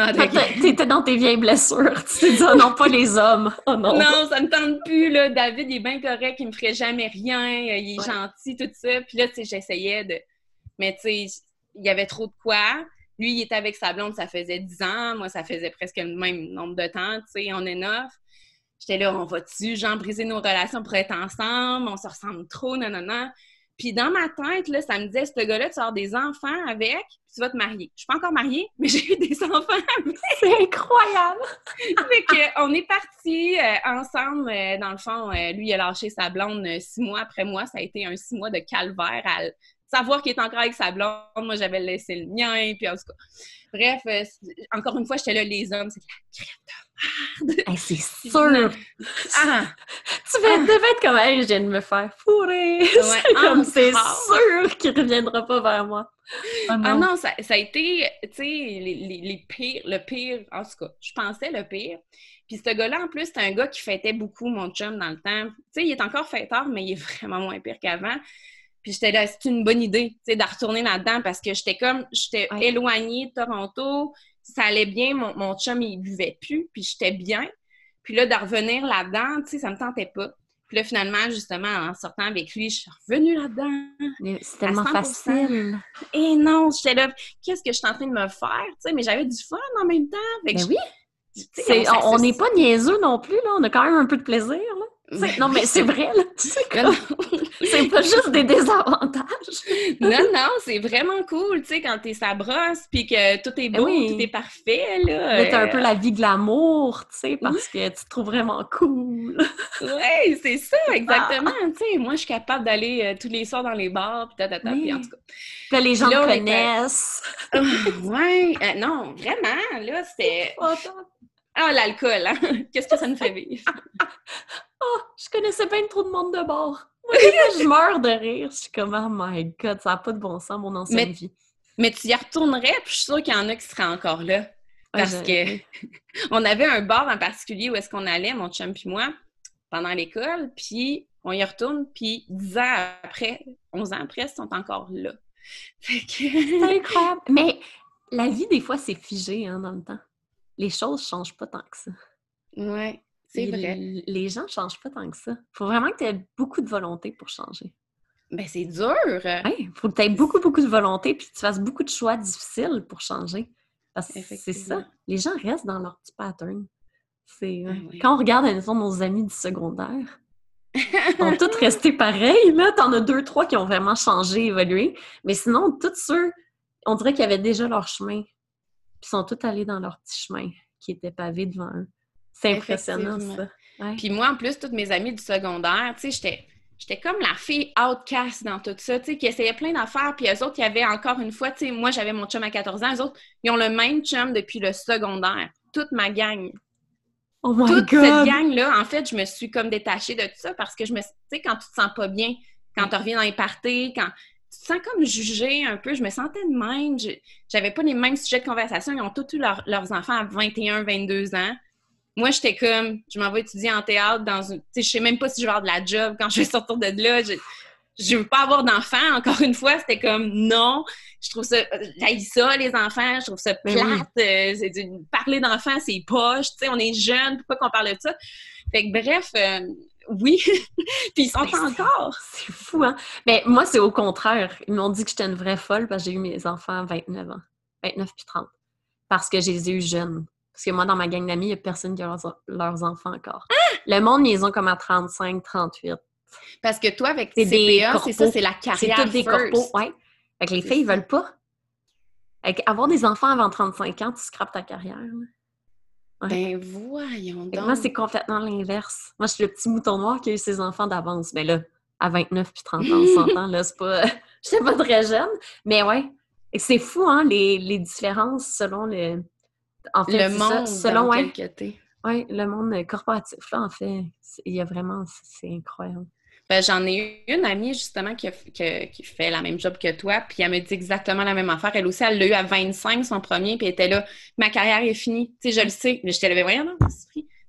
t'étais dans tes vieilles blessures. [laughs] Tu t'es dit, oh non, pas les hommes. Oh non. Non, ça me tente plus, là. David, il est bien correct, il me ferait jamais rien, il est gentil, tout ça. Puis là, tu sais, j'essayais de mais tu sais, il y avait trop de quoi. Lui, il était avec sa blonde, ça faisait 10 ans. Moi, ça faisait presque le même nombre de temps, tu sais, on est neuf. J'étais là, on va-tu, genre, briser nos relations pour être ensemble? On se ressemble trop, non, non, non. Puis dans ma tête, là, ça me disait, ce gars-là, tu vas avoir des enfants avec, puis tu vas te marier. Je suis pas encore mariée, mais [laughs] j'ai eu des enfants avec. C'est incroyable! fait que, on est partis euh, ensemble. Euh, dans le fond, euh, lui, il a lâché sa blonde six mois après moi. Ça a été un six mois de calvaire à savoir qu'il est encore avec sa blonde. Moi, j'avais laissé le mien, puis en tout cas. Bref, encore une fois, j'étais là, les hommes, c'est de la crème merde. c'est sûr! Ah! tu vas, ah. devais être comme, elle, je viens de me faire fourrer. [laughs] c'est comme, c'est sûr qu'il ne reviendra pas vers moi. Oh non. Ah non, ça, ça a été, tu sais, les, les, pires, le pire, en tout cas, je pensais le pire. Puis ce gars-là, en plus, c'est un gars qui fêtait beaucoup mon chum dans le temps. Tu sais, il est encore fêteur, mais il est vraiment moins pire qu'avant. Puis j'étais là, c'est une bonne idée, tu sais, de retourner là-dedans parce que j'étais comme, j'étais éloignée de Toronto, ça allait bien, mon, mon chum, il buvait plus, puis j'étais bien. Puis là, de revenir là-dedans, tu sais, ça me tentait pas. Puis là, finalement, justement, en sortant avec lui, je suis revenue là-dedans. C'est tellement facile. Et non, j'étais là, qu'est-ce que je suis en train de me faire, tu sais, mais j'avais du fun en même temps. Fait ben oui. on n'est pas niaiseux non plus, là. On a quand même un peu de plaisir, là. Non, mais c'est vrai, là. C'est pas juste des désavantages. non, non, c'est vraiment cool, tu sais, quand t'es sa brosse, puis que tout est ben beau, tout est parfait, là. Mais t'as un peu la vie de l'amour, tu sais, parce que tu te trouves vraiment cool. oui, c'est ça, exactement, tu sais. Moi, je suis capable d'aller euh, tous les soirs dans les bars, puis tata, puis en tout cas. Puis les gens me connaissent. ouais, euh, non, vraiment, là, c'était... Ah, l'alcool, hein? [laughs] Qu'est-ce que ça nous fait vivre? Oh, je connaissais pas une trop de monde de bord. [laughs] Moi, je meurs de rire. Je suis comme, oh my god, ça n'a pas de bon sens, mon ancienne vie. Mais tu y retournerais, puis je suis sûre qu'il y en a qui seraient encore là. Parce que [laughs] on avait un bar en particulier où est-ce qu'on allait, mon chum puis moi, pendant l'école, puis on y retourne, puis dix ans après, onze ans après, ils sont encore là. [laughs] C'est incroyable. Mais la vie, des fois, c'est figé hein, dans le temps les choses changent pas tant que ça. Oui, c'est vrai. Les gens changent pas tant que ça. Il faut vraiment que tu aies beaucoup de volonté pour changer. Ben, c'est dur! Oui, il faut que tu aies beaucoup, beaucoup de volonté puis que tu fasses beaucoup de choix difficiles pour changer. Parce que c'est ça. Les gens restent dans leur petit pattern. C'est, ah Quand on regarde, nos amis du secondaire, ils ont tous [laughs] resté pareils. Là, t'en as deux, trois qui ont vraiment changé, évolué. Mais sinon, tous ceux, on dirait qu'ils avaient déjà leur chemin ils sont tous allés dans leur petit chemin qui était pavé devant eux. C'est impressionnant, ça. Puis moi, en plus, toutes mes amies du secondaire, tu sais, j'étais... J'étais comme la fille outcast dans tout ça, tu sais, qui essayait plein d'affaires, puis eux autres, il y avait encore une fois, tu sais, moi, j'avais mon chum à 14 ans, eux autres, ils ont le même chum depuis le secondaire. Toute ma gang. Oh my Toute cette gang-là, en fait, je me suis comme détachée de tout ça parce que je me... Tu sais, quand tu te sens pas bien, quand tu reviens dans les parties, quand tu te sens comme jugée un peu. Je me sentais de même. J'avais pas les mêmes sujets de conversation. Ils ont tous eu leurs enfants à 21, 22 ans. Moi, j'étais comme, je m'en vais étudier en théâtre dans une. Tu sais, je sais même pas si je vais avoir de la job quand je vais sortir de là. Je, je veux pas avoir d'enfants. Encore une fois, c'était comme non. Je trouve ça, j'aille ça, les enfants. Je trouve ça ben plate. Euh, parler d'enfants, c'est poche. Tu sais, on est jeunes. Pourquoi qu'on parle de ça? Fait que bref, euh, oui, [laughs] puis ils sont encore. C'est fou, hein? Mais moi, c'est au contraire. Ils m'ont dit que j'étais une vraie folle parce que j'ai eu mes enfants à 29 ans. 29 puis 30. Parce que je les ai eu jeunes. Parce que moi, dans ma gang d'amis, il n'y a personne qui a leurs, enfants encore. Ah! Le monde, ils ont comme à 35, 38. Parce que toi, avec tes CPA, c'est ça, c'est la carrière C'est des corpos, ouais. Fait que les filles, ils veulent pas. avoir des enfants avant 35 ans, tu scrapes ta carrière. Ben voyons donc. Moi, c'est complètement l'inverse. Moi, je suis le petit mouton noir qui a eu ses enfants d'avance. Mais là, à 29 puis 30 ans, 100 ans, [laughs] là, c'est pas... [laughs] Je pas très jeune. Mais ouais. C'est fou, hein, les, les, différences selon le... En fait, le monde selon, ouais, ouais, le monde corporatif, là, en fait, il y a vraiment... C'est incroyable. Ben, j'en ai eu une amie, justement, qui, qui, fait la même job que toi, puis elle me dit exactement la même affaire. Elle aussi, elle l'a eu à 25, son premier, puis elle était là, ma carrière est finie. Tu sais, je le sais. Mais je t'ai levé, voyons, non,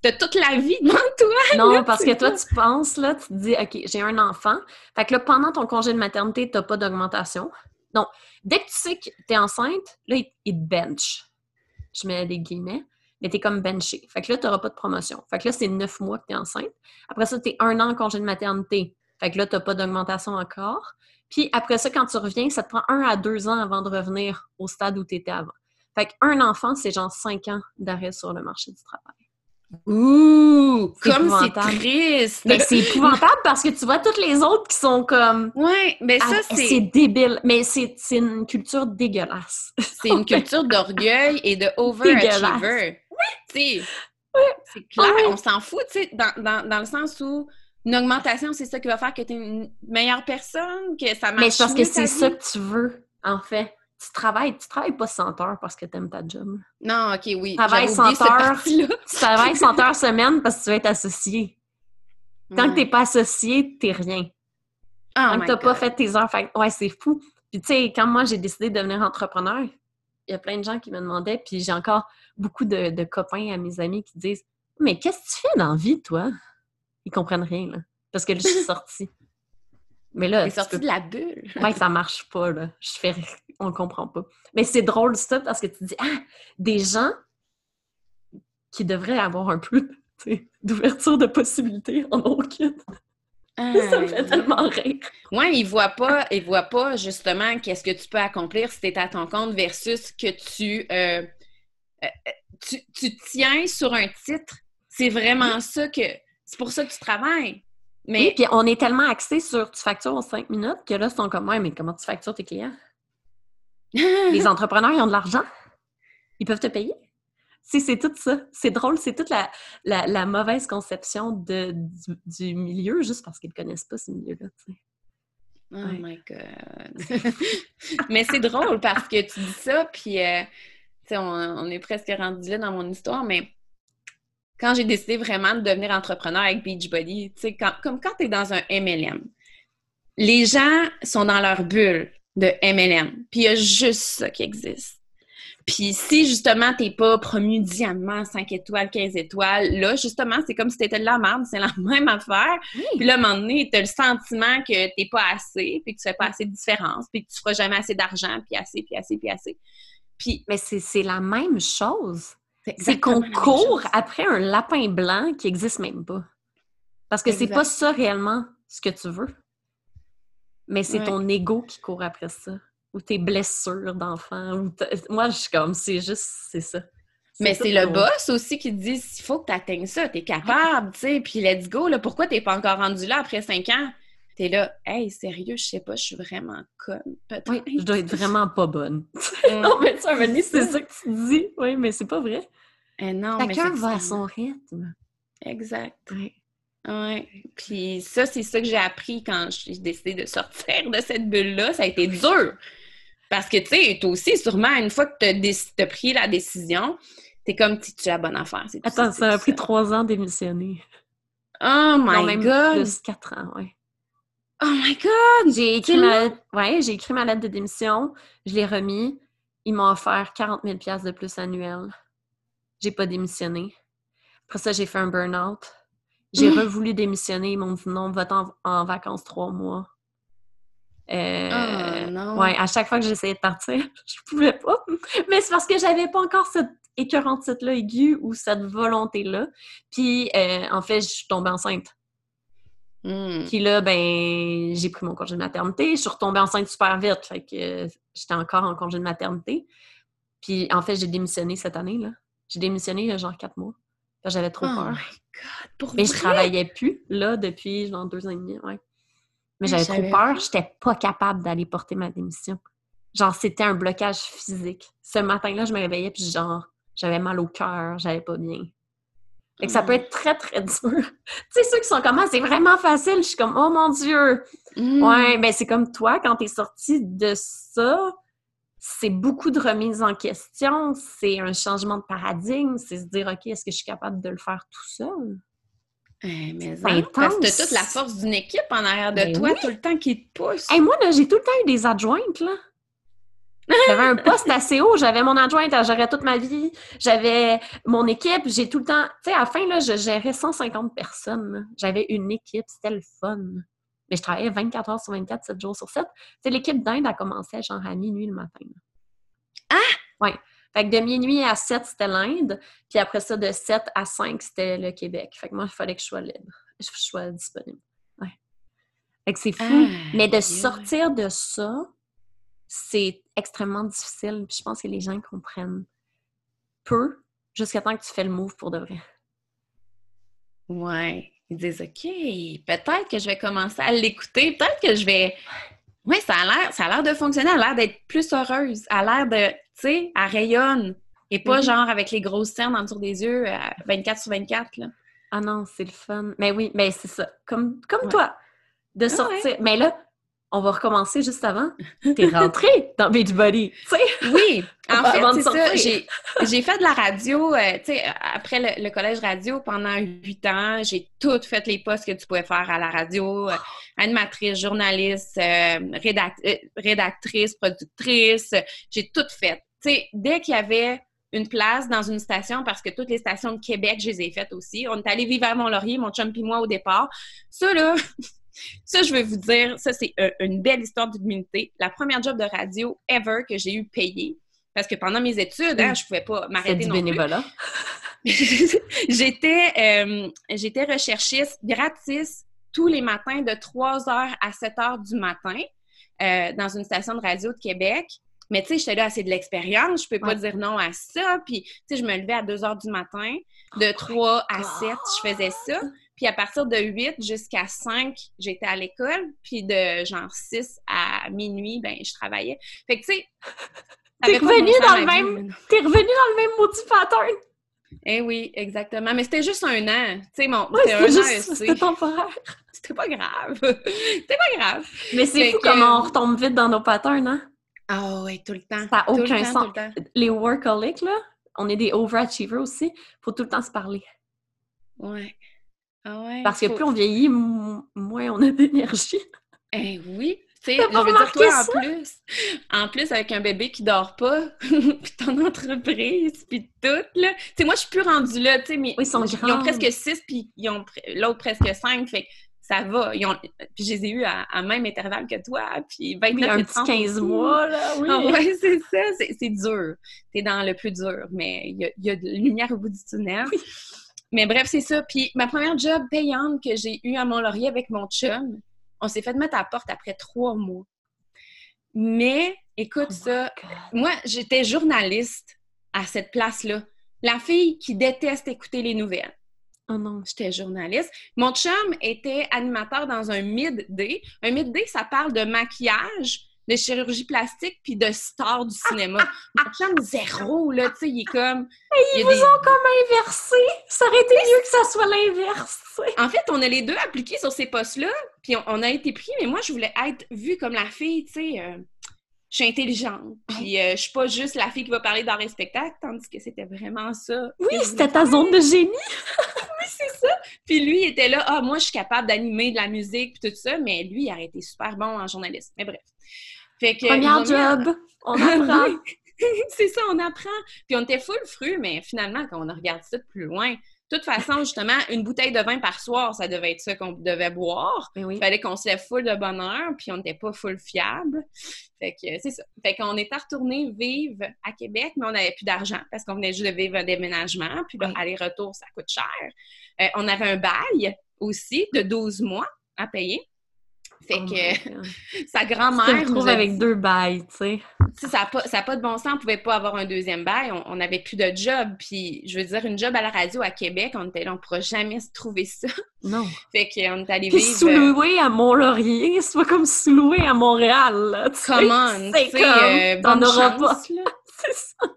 T'as toute la vie devant toi! Non, parce que toi, tu penses, là, tu te dis, OK, j'ai un enfant. Fait que là, pendant ton congé de maternité, t'as pas d'augmentation. Donc, dès que tu sais que t'es enceinte, là, il te bench. Je mets des guillemets mais t'es comme benché. Fait que là, t'auras pas de promotion. Fait que là, c'est neuf mois que t'es enceinte. Après ça, t'es un an en congé de maternité. Fait que là, t'as pas d'augmentation encore. Puis après ça, quand tu reviens, ça te prend un à deux ans avant de revenir au stade où tu étais avant. Fait qu'un enfant, c'est genre cinq ans d'arrêt sur le marché du travail. Ouh! Comme c'est triste! Mais c'est épouvantable parce que tu vois toutes les autres qui sont comme. Ouais, mais ça, c'est. C'est débile. Mais c'est une culture dégueulasse. C'est une culture d'orgueil et de [laughs] overachiever. Oui! C'est clair, on s'en fout, tu sais, dans, dans, dans, le sens où une augmentation, c'est ça qui va faire que tu es une meilleure personne, que ça marche Mais c'est parce que c'est ça que tu veux, en fait. Tu travailles, tu travailles pas 100 heures parce que tu aimes ta job. Non, OK, oui. Tu travailles 100 heures, tu travailles 100 heures semaine parce que tu veux être associé. Tant que tu n'es pas associé, tu n'es rien. Oh Tant que tu n'as pas fait tes heures, fait... ouais, c'est fou. Puis tu sais, quand moi j'ai décidé de devenir entrepreneur, il y a plein de gens qui me demandaient, puis j'ai encore beaucoup de, copains à mes amis qui disent Mais qu'est-ce que tu fais dans la vie, toi? Ils comprennent rien, là. Parce que je suis sortie. Mais là. T'es sortie de la bulle. [laughs] Ouais, ça marche pas, là. Je fais. [laughs] On comprend pas. Mais c'est drôle, ça, parce que tu dis Ah, des gens qui devraient avoir un peu [laughs] d'ouverture de possibilités en ont aucune. ça me fait tellement rire. Ouais, ils voient pas, ils voient pas justement qu'est-ce que tu peux accomplir si tu es à ton compte versus que tu, euh, euh, tu, tu tiens sur un titre. C'est vraiment ça que C'est pour ça que tu travailles. Mais... Oui, puis on est tellement axé sur tu factures en cinq minutes que là, c'est comme, ouais, mais comment tu factures tes clients? [laughs] Les entrepreneurs, ils ont de l'argent. Ils peuvent te payer. Si, c'est tout ça. C'est drôle, c'est toute la, la, mauvaise conception de, du, milieu juste parce qu'ils ne connaissent pas ce milieu-là. Oh my God! [laughs] Mais c'est drôle parce que tu dis ça, puis euh, on, on, est presque rendu là dans mon histoire, mais quand j'ai décidé vraiment de devenir entrepreneur avec Beachbody, quand, comme quand tu es dans un MLM, les gens sont dans leur bulle de MLM, puis il y a juste ça qui existe. Puis si justement t'es pas promu diamant, 5 étoiles, 15 étoiles, là justement c'est comme si t'étais de la merde, c'est la [laughs] même affaire. Puis là à un moment donné, t'as le sentiment que t'es pas assez, puis que tu fais pas assez de différence, puis que tu feras jamais assez d'argent, puis assez, puis assez, puis assez. Puis mais c'est la même chose. C'est qu'on court après un lapin blanc qui existe même pas. Parce que c'est pas ça réellement ce que tu veux. Mais c'est ton ego qui court après ça ou tes blessures d'enfant. Moi, je suis comme, c'est juste, c'est ça. Mais c'est le boss aussi qui dit, il faut que tu atteignes ça, tu es capable, tu sais, puis let's go, là, pourquoi t'es pas encore rendu là après cinq ans? T'es là, hey, sérieux, je sais pas, je suis vraiment conne, peut-être. Oui, je dois être vraiment pas bonne. [laughs] non, mais ça, c'est ça que tu dis. Oui, mais c'est pas vrai. Eh non, Chacun va à son rythme. Exact. Oui. Ouais. Puis ça, c'est ça que j'ai appris quand j'ai décidé de sortir de cette bulle-là. Ça a été dur. Parce que, tu sais, toi aussi, sûrement, une fois que tu as, pris la décision, tu es comme, tu es la bonne affaire. Attends, ça a pris trois ans d'émissionner. Oh my God! Plus quatre ans, oui. Oh my God! J'ai écrit, ma... ouais, j'ai écrit ma lettre de démission, je l'ai remis. Ils m'ont offert 40 000 de plus annuel. J'ai pas démissionné. Après ça, j'ai fait un burn-out. J'ai mmh. revoulu démissionner. Ils m'ont dit non, va en vacances trois mois. Euh, ah, non. Ouais, à chaque fois que j'essayais de partir, [laughs] je pouvais pas. Mais c'est parce que j'avais pas encore cette écœurante titre-là aiguë ou cette volonté-là. Puis, euh, en fait, je suis tombée enceinte. Hmm. Puis là, ben, j'ai pris mon congé de maternité. Je suis retombée enceinte super vite. Fait que euh, j'étais encore en congé de maternité. Puis, en fait, j'ai démissionné cette année, là. J'ai démissionné il y a genre quatre mois. J'avais trop oh peur. God, Mais je travaillais plus, là, depuis genre deux ans et demi, ouais. Mais j'avais trop peur, j'étais pas capable d'aller porter ma démission. Genre, c'était un blocage physique. Ce matin-là, je me réveillais, puis genre, j'avais mal au cœur, j'allais pas bien. Fait que ça peut être très, très [laughs] dur. tu sais, ceux qui sont comme, ah, c'est vraiment facile, je suis comme, oh mon Dieu! Mmh. Ouais, ben c'est comme toi, quand t'es sorti de ça, c'est beaucoup de remises en question, c'est un changement de paradigme, c'est se dire, OK, est-ce que je suis capable de le faire tout seul? Eh, mais parce que t'as toute la force d'une équipe en arrière de ben toi tout le temps qui te pousse. moi, j'ai tout le temps eu des adjointes, là. J'avais un poste assez haut, j'avais mon adjointe, gérait toute ma vie, j'avais mon équipe, j'ai tout le temps... Tu sais, à la fin, là, je gérais 150 personnes. J'avais une équipe, c'était le fun. Mais je travaillais 24 heures sur 24, 7 jours sur 7. Tu l'équipe d'Inde a commencé genre à minuit le matin. Ah! Oui. Fait que de minuit à 7, c'était l'Inde. Puis après ça, de 7 à 5, c'était le Québec. Fait que moi, il fallait que je sois libre. Je sois disponible. Ouais. Fait que c'est fou. Ah, Mais de sortir de ça, c'est extrêmement difficile. Puis je pense que les gens comprennent peu jusqu'à temps que tu fais le move pour de vrai. Ouais. Ils disent OK, peut-être que je vais commencer à l'écouter, peut-être que je vais. Oui, ça a l'air, ça a l'air de fonctionner, elle a l'air d'être plus heureuse, elle a l'air de tu sais, elle rayonne. Et pas mm-hmm. genre avec les grosses cernes en dessous des yeux, 24 sur 24, là. Ah non, c'est le fun. Mais oui, mais c'est ça. Comme, comme toi, de ah sortir. Mais là, on va recommencer juste avant. [laughs] T'es rentrée dans Beachbody, tu sais? Oui, [laughs] en fait, c'est ça. J'ai fait de la radio, euh, tu sais, après le, collège radio, pendant huit ans, j'ai tout fait les postes que tu pouvais faire à la radio. Euh, animatrice, journaliste, euh, rédactrice, productrice. J'ai tout fait. Tu sais, dès qu'il y avait une place dans une station, parce que toutes les stations de Québec, je les ai faites aussi. On est allé vivre à Mont-Laurier, mon chum et moi, au départ. Ça, là... [laughs] Ça, je vais vous dire, ça, c'est euh, une belle histoire d'humilité. La première job de radio ever que j'ai eu payée, parce que pendant mes études, hein, je ne pouvais pas m'arrêter non bénévolat. [laughs] j'étais, euh, j'étais recherchiste gratis tous les matins de 3 h à 7 h du matin euh, dans une station de radio de Québec Mais tu sais, j'étais là, c'est de l'expérience, je peux pas dire non à ça. Puis, tu sais, je me levais à 2 heures du matin. De 3 à 7, je faisais ça. Puis à partir de 8 jusqu'à 5, j'étais à l'école. Puis de genre 6 à minuit, ben je travaillais. Fait que tu sais... [laughs] T'es revenu, dans le même... T'es revenu dans le même maudit pattern! Eh oui, exactement. Mais c'était juste un an. Tu sais, mon... c'était un juste, an. C'était temporaire. [laughs] C'était pas grave. c'était pas grave. Mais c'est fou comment on retombe vite dans nos patterns, hein? Ah oui, tout le temps. Ça n'a aucun sens. Les workaholics, là, on est des overachievers aussi. Faut tout le temps se parler. Ouais. Ah ouais. Parce que plus on vieillit, moins on a d'énergie. Eh oui. Tu sais, je veux dire, toi, en plus, en plus, avec un bébé qui dort pas, [laughs] puis ton entreprise, puis tout, là. Tu sais, moi, je suis plus rendue là, tu sais, mais ils, sont ils ont presque six, puis ils ont l'autre presque cinq, fait ça va. Ils ont... Puis je les ai eus à, même intervalle que toi, puis 29 oui, un petit 15 mois, là, oui. Ah, ouais, c'est ça, c'est dur. T'es dans le plus dur, mais il y a, y a, de la lumière au bout du tunnel. Oui. Mais bref, c'est ça. Puis ma première job payante que j'ai eue à Mont-Laurier avec mon chum, on s'est fait mettre à la porte après trois mois. Mais, écoute oh ça, moi, j'étais journaliste à cette place-là. La fille qui déteste écouter les nouvelles. Oh non. J'étais journaliste. Mon chum était animateur dans un mid-day. Un mid-day, ça parle de maquillage, de chirurgie plastique puis de stars du cinéma. [laughs] Mon chum, zéro, là, tu sais, il est comme... ils vous ont comme inversé! Ça aurait été mieux que ça soit l'inverse! En fait, on a les deux appliqués sur ces postes-là, puis on, a été pris, mais moi, je voulais être vue comme la fille, tu sais... Euh, je suis intelligente, puis euh, je suis pas juste la fille qui va parler dans les spectacles, tandis que c'était vraiment ça. Oui, c'était ta zone de génie! [laughs] oui, c'est ça! Puis lui, il était là, ah, moi, je suis capable d'animer de la musique, puis tout ça, mais lui, il aurait été super bon en journaliste. Mais bref. Fait que, Première job, on [laughs] apprend. c'est ça, on apprend. Puis on était full fru, mais finalement, quand on a regardé ça de plus loin, de toute façon, justement, une bouteille de vin par soir, ça devait être ça qu'on devait boire. Il fallait qu'on se lève full de bonheur, puis on n'était pas full fiable. Fait que c'est ça. Fait qu'on était retourné vivre à Québec, mais on n'avait plus d'argent parce qu'on venait juste de vivre un déménagement. Puis là, aller-retour, ça coûte cher. Euh, on avait un bail aussi de 12 mois à payer. Fait oh que [laughs] sa grand-mère. Trouve avec deux bails, tu sais. Ça n'a pas, pas, de bon sens, on pouvait pas avoir un deuxième bail, on n'avait plus de job. Puis, je veux dire, une job à la radio à Québec, on était là, on ne pourra jamais se trouver ça. Non. [laughs] Fait qu'on est allé vivre. sous-loué à Mont-Laurier, c'est pas comme sous-loué à Montréal, là. Comment? C'est comme, euh, t'en auras pas. [laughs] c'est ça.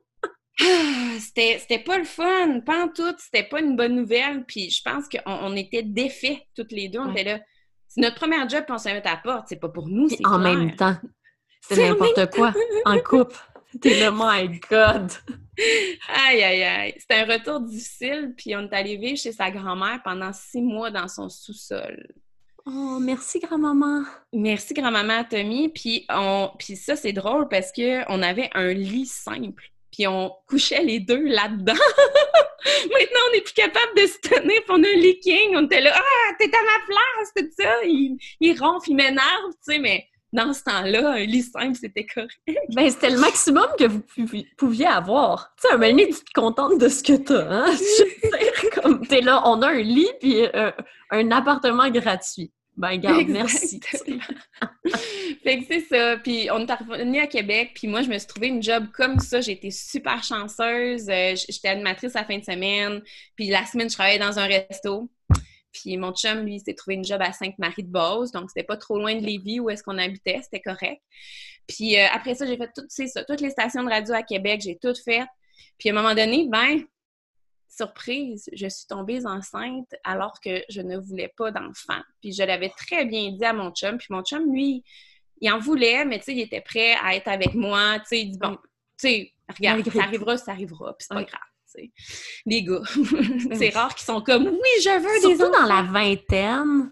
Ah, c'était pas le fun, pas en tout, c'était pas une bonne nouvelle. Puis je pense qu'on on était défaits toutes les deux. On était là, c'est notre première job, puis on se met à la porte. C'est pas pour nous, c'est En même temps. C'est n'importe quoi. En couple. T'es le my God! Aïe, aïe, aïe. C'était un retour difficile, puis on est allé vivre chez sa grand-mère pendant six mois dans son sous-sol. Oh, merci grand-maman. Merci grand-maman Tommy. Puis, on... puis ça, c'est drôle parce qu'on avait un lit simple puis on couchait les deux là-dedans. [laughs] Maintenant, on n'est plus capable de se tenir, pour on a un leaking. On était là, ah, t'es à ma place, tout ça. Il, il ronfle, il m'énerve, tu sais, mais dans ce temps-là, un lit simple, c'était correct. ben, c'était le maximum que vous pouviez avoir. Tu sais, un moment tu te contentes de ce que t'as, hein? [laughs] comme t'es là, on a un lit puis un appartement gratuit. Ben, garde, merci. [laughs] fait que c'est ça. Puis on est revenu à Québec, puis moi, je me suis trouvé une job comme ça. J'ai été super chanceuse. Euh, j'étais animatrice la fin de semaine. Puis la semaine, je travaillais dans un resto. Puis mon chum, lui, s'est trouvé une job à Sainte-Marie-de-Beauce. Donc, c'était pas trop loin de Lévis où est-ce qu'on habitait. C'était correct. Puis euh, après ça, j'ai fait tout, ça, toutes les stations de radio à Québec. J'ai tout fait. Puis à un moment donné, ben, surprise, je suis tombée enceinte alors que je ne voulais pas d'enfant. Puis je l'avais très bien dit à mon chum. Puis mon chum, lui, il en voulait, mais tu sais, il était prêt à être avec moi. Tu sais, il dit, bon, tu sais, regarde, ça arrivera, ça arrivera, puis c'est pas grave. sais. Les gars, [laughs] c'est rare qu'ils sont comme, oui, je veux des enfants. dans la vingtaine.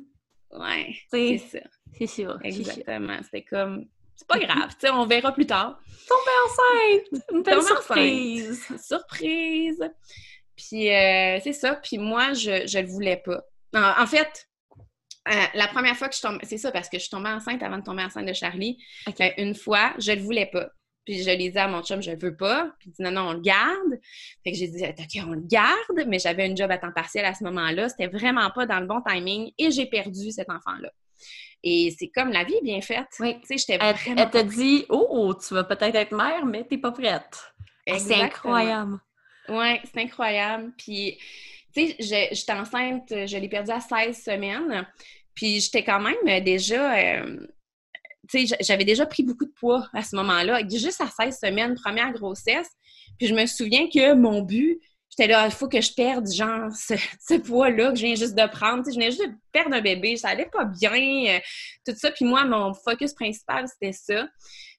Ouais, c'est ça. C'est sûr. Exactement. C'était comme, c'est pas grave, tu sais, on verra plus tard. Tomber enceinte! Une belle surprise! Surprise! Puis euh, c'est ça. Puis moi, je ne le voulais pas. En, fait, euh, la première fois que je tombe, c'est ça, parce que je suis tombée enceinte avant de tomber enceinte de Charlie. Euh, une fois, je le voulais pas. Puis je l'ai dit à mon chum, je le veux pas. Puis il dit non, non, on le garde. Fait que j'ai dit, OK, on le garde. Mais j'avais une job à temps partiel à ce moment-là. C'était vraiment pas dans le bon timing et j'ai perdu cet enfant-là. Et c'est comme la vie bien faite. Oui. Tu sais, j'étais Elle, elle t'a dit, oh, tu vas peut-être être mère, mais t'es pas prête. Ah, c'est incroyable. Oui, c'est incroyable. Puis, tu sais, j'étais enceinte, je l'ai perdue à 16 semaines. Puis, j'étais quand même déjà. Euh, tu sais, j'avais déjà pris beaucoup de poids à ce moment-là, juste à 16 semaines, première grossesse. Puis, je me souviens que mon but, j'étais là, il faut que je perde, genre, ce, poids-là que je viens juste de prendre. Tu sais, je venais juste de perdre un bébé, ça allait pas bien, euh, tout ça. Puis moi, mon focus principal, c'était ça.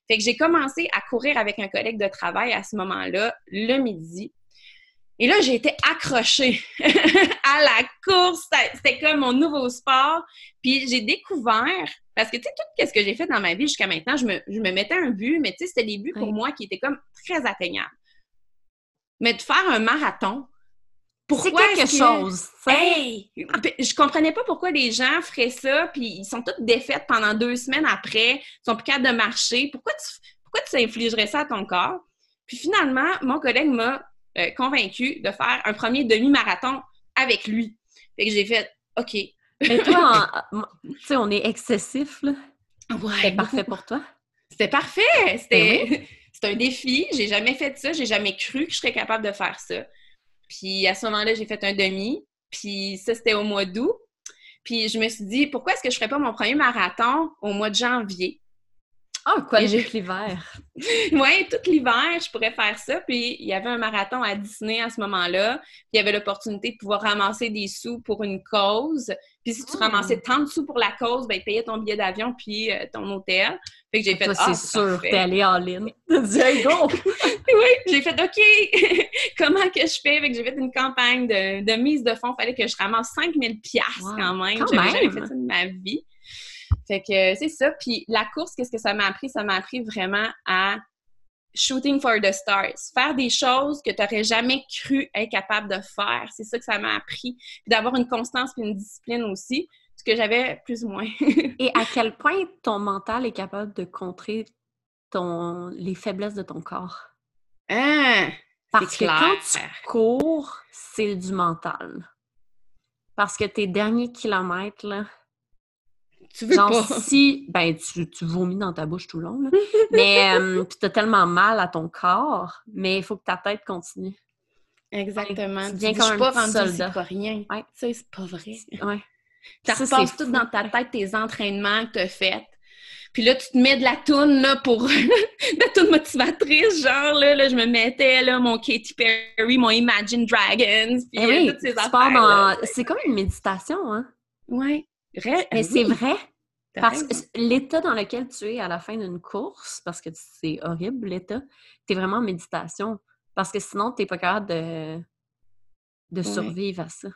Fait que j'ai commencé à courir avec un collègue de travail à ce moment-là, le midi. Et là, j'ai été accrochée [laughs] à la course. C'était comme mon nouveau sport. Puis j'ai découvert, parce que tu sais, tout ce que j'ai fait dans ma vie jusqu'à maintenant, je me, mettais un but, mais tu sais, c'était des buts pour moi qui étaient comme très atteignables. Mais de faire un marathon, pourquoi quelque chose. Hey! Je comprenais pas pourquoi les gens feraient ça, puis ils sont toutes défaites pendant deux semaines après, ils sont plus capables de marcher. Pourquoi tu, pourquoi tu infligerais ça à ton corps? Puis finalement, mon collègue m'a euh, convaincu de faire un premier demi-marathon avec lui. Fait que j'ai fait OK. Mais toi, [laughs] tu sais, on est excessif, là. Ouais. C'était parfait pour toi? C'était parfait! C'était ben [laughs] un défi. J'ai jamais fait ça. J'ai jamais cru que je serais capable de faire ça. Puis à ce moment-là, j'ai fait un demi. Puis ça, c'était au mois d'août. Puis je me suis dit, pourquoi est-ce que je ferais pas mon premier marathon au mois de janvier? Ah, quoi, j'ai l'hiver? [laughs] oui, tout l'hiver, je pourrais faire ça. Puis il y avait un marathon à Disney à ce moment-là. Puis il y avait l'opportunité de pouvoir ramasser des sous pour une cause. Puis si tu ah. ramassais tant de sous pour la cause, ben, ils payaient ton billet d'avion puis euh, ton hôtel. Fait que j'ai fait ah, c'est sûr, t'es allé en ligne. [laughs] hey, go! [laughs] oui, j'ai fait OK, comment que je fais? Fait que j'ai fait une campagne de, mise de fonds. Fallait que je ramasse 5000 pièces quand même. J'avais jamais fait ça de ma vie. Fait que c'est ça. Puis la course, qu'est-ce que ça m'a appris? Ça m'a appris vraiment à shooting for the stars. Faire des choses que tu n'aurais jamais cru être capable de faire. C'est ça que ça m'a appris. Puis d'avoir une constance et une discipline aussi, ce que j'avais plus ou moins. [laughs] et à quel point ton mental est capable de contrer ton... les faiblesses de ton corps? Ah, Parce que quand tu cours, c'est du mental. Parce que tes derniers kilomètres, là, tu veux Genre, si, ben, tu, tu, vomis dans ta bouche tout le long, là. [laughs] mais euh, tu as tellement mal à ton corps, mais il faut que ta tête continue. Exactement. Tu viens comme un pas rendu pas rien. Ouais. Ça, c'est pas vrai. Ouais. Ça, repasses tout dans ta tête, tes entraînements que tu as faits. Puis là, tu te mets de la toune, là, pour... [laughs] la toune motivatrice, genre, là, là, je me mettais, là, mon Katy Perry, mon Imagine Dragons, puis eh oui, toutes ces affaires. Dans... C'est comme une méditation, hein? Ouais. Mais c'est vrai. Parce que l'état dans lequel tu es à la fin d'une course, parce que c'est horrible l'état, tu es vraiment en méditation. Parce que sinon, tu n'es pas capable de, de survivre à ça.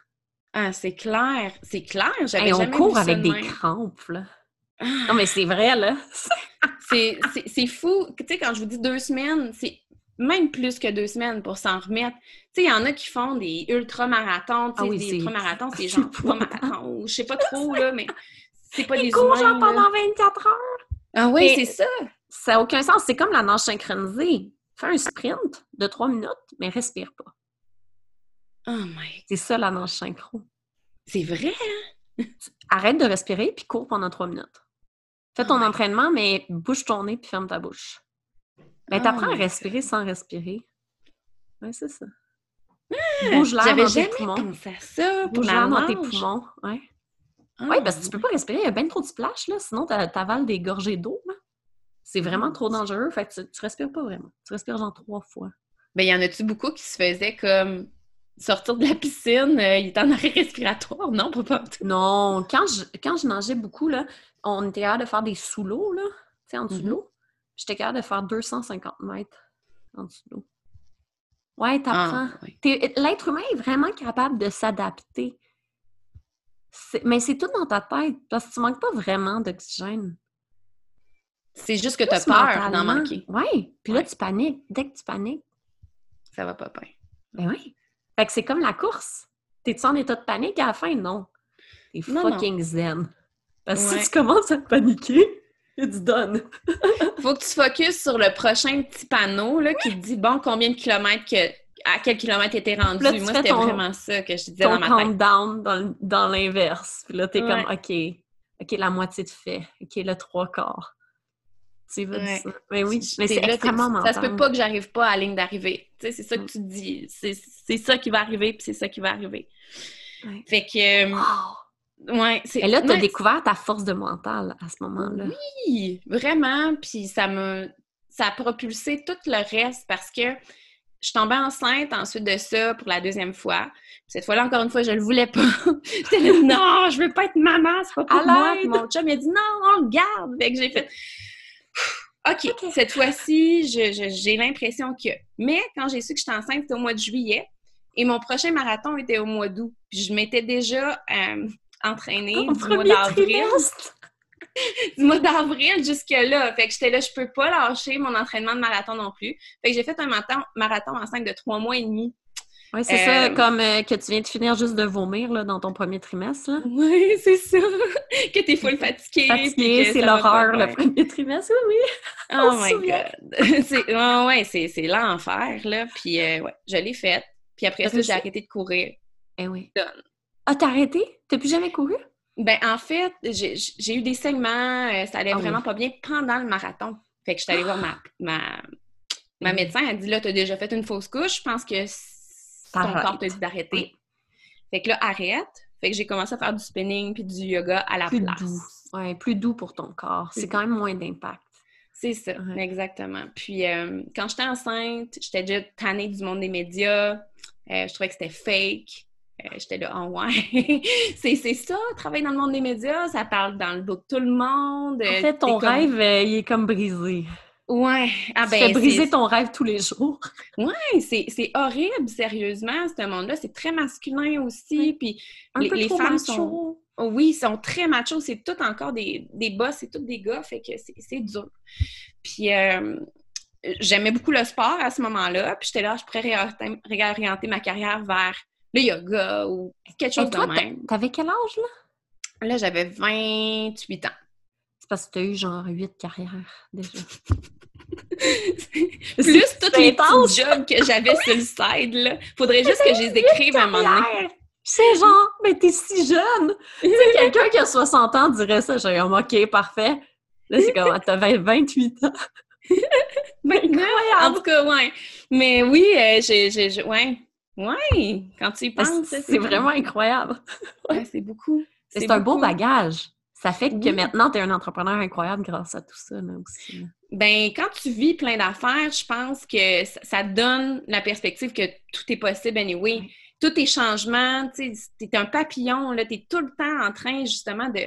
Ah, c'est clair. C'est clair. J'avais Et on court avec des crampes, là. Ah. Non, mais c'est vrai, là. [laughs] c'est fou. Tu sais, quand je vous dis deux semaines, c'est même plus que deux semaines pour s'en remettre. Tu sais, il y en a qui font des ultra-marathons, tu sais, ah des ultra-marathons, c'est [laughs] genre trois marathons, ou je sais pas trop, là, mais c'est pas des courent genre pendant 24 heures. Ah oui, c'est ça. Ça n'a aucun sens. C'est comme la nage synchronisée. Fais un sprint de trois minutes, mais respire pas. Oh my... C'est ça, la nage synchro. C'est vrai, hein? [laughs] Arrête de respirer, puis cours pendant trois minutes. Fais ton oh entraînement, mais bouge ton nez, puis ferme ta bouche. Mais ben, t'apprends à ah, respirer sans respirer. Oui, c'est ça. Ah, Bouge l'air dans tes poumons. ça Bouge l'air dans tes poumons, ouais. Ah, oui, parce que tu peux pas respirer, il y a bien trop de splash, là, sinon t'avales des gorgées d'eau. C'est vraiment trop dangereux, fait que tu, tu, respires pas vraiment. Tu respires genre trois fois. Ben, y en a-tu beaucoup qui se faisaient comme sortir de la piscine, euh, il est en arrêt respiratoire? Non, pas Non, quand je, quand je nageais beaucoup, là, on était capable de faire des sous-l'eau, là, tu sais, en dessous de mm-hmm. l'eau. J'étais capable de faire 250 mètres en dessous d'eau. Ouais, t'apprends. Ah, l'être humain est vraiment capable de s'adapter. Mais c'est tout dans ta tête, parce que tu manques pas vraiment d'oxygène. C'est juste que tu as peur d'en manquer. Oui, puis là, tu paniques. Dès que tu paniques... Ça va pas bien. Ben oui. Fait que c'est comme la course. T'es-tu en état de panique à la fin? Non. T'es fucking zen. Parce que si tu commences à paniquer, il du donne. Faut que tu focuses sur le prochain petit panneau là, qui te dit bon combien de kilomètres que à quel kilomètre était rendu. Moi, c'était vraiment ça que je disais dans ma tête. down dans, dans l'inverse. Puis là, t'es comme OK. OK, la moitié de fait. OK, le trois quarts. Tu dire ça. Mais oui, mais c'est extrêmement mental. Ça se peut pas que j'arrive pas à la ligne d'arrivée. Tu sais, c'est ça que mm. tu dis. C'est ça qui va arriver, puis c'est ça qui va arriver. Fait que... Euh, ouais, Et là, tu as découvert ta force de mental à ce moment-là. Oui, vraiment. Puis ça m'a ça a propulsé tout le reste parce que je tombée enceinte ensuite de ça pour la deuxième fois. Cette fois-là, encore une fois, je le voulais pas. [laughs] J'étais là, [laughs] non, je veux pas être maman, c'est pas pour moi. mon chum m'a dit, non, on le garde. Fait que j'ai fait, [sighs] OK, cette fois-ci, j'ai l'impression que. Mais quand j'ai su que j'étais enceinte, c'était au mois de juillet. Et mon prochain marathon était au mois d'août. Puis je m'étais déjà euh, entraînée [laughs] du mois d'avril. du mois d'avril jusque-là. Fait que j'étais là, je peux pas lâcher mon entraînement de marathon non plus. Fait que j'ai fait un marathon, marathon enceinte de trois mois et demi. Oui, c'est ça, euh, comme euh, que tu viens de finir juste de vomir là, dans ton premier trimestre. Oui, [laughs] c'est ça. que t'es full fatiguée. Fatiguée, c'est l'horreur, le premier trimestre, oui, oui. Oh my God. [laughs] c'est, ouais, c'est, l'enfer, là. Puis, euh, ouais, je l'ai faite. Puis après ça, j'ai arrêté de courir. Eh oui. Ah, t'as arrêté? T'as plus jamais couru? Ben, en fait, j'ai, eu des segments, ça allait ah vraiment pas bien pendant le marathon. Fait que je suis allée voir ma, ma, ma médecin. Elle dit, là, t'as déjà fait une fausse couche. Je pense que ton corps te dit d'arrêter. Fait que là, arrête. Fait que j'ai commencé à faire du spinning puis du yoga à la plus place. Doux. Ouais, plus doux pour ton corps. C'est quand même moins d'impact. C'est ça, exactement. Puis euh, quand j'étais enceinte, j'étais déjà tannée du monde des médias. Euh, je trouvais que c'était fake. Euh, j'étais là, oh ouais, [laughs] c'est ça, travailler dans le monde des médias, ça parle dans le dos de tout le monde. En fait, ton rêve, il est comme brisé. Ouais. Ah, ben, tu briser ton rêve tous les jours. [laughs] Ouais, c'est horrible, sérieusement, ce monde-là. C'est très masculin aussi. Puis les, femmes sont. Oui, sont très machos. C'est tout encore des, des boss, c'est tout des gars, fait que c'est dur. Puis euh, j'aimais beaucoup le sport à ce moment-là. Puis j'étais là, je pourrais réorienter, ma carrière vers le yoga ou quelque chose de même. T'avais quel âge, là? Là, j'avais 28 ans. C'est parce que tu as eu genre 8 carrières déjà. [laughs] Plus tous les petits jobs que j'avais sur le side, là. Faudrait juste que je les écrive à un moment donné. C'est genre, mais t'es si jeune! tu sais, [laughs] quelqu'un qui a 60 ans dirait ça. J'ai comme, OK, parfait. Là, c'est comme, t'as 28 ans. [laughs] Incroyable! En tout cas, ouais. Mais oui, euh, j'ai, ouais. Ouais, quand tu y penses, c'est vraiment incroyable. [laughs] ouais, c'est beaucoup. C'est un beau bagage. Ça fait que maintenant, tu es un entrepreneur incroyable grâce à tout ça là, aussi. Ben, quand tu vis plein d'affaires, je pense que ça, donne la perspective que tout est possible anyway. Oui. Tous tes changements, tu es un papillon, tu es tout le temps en train justement de,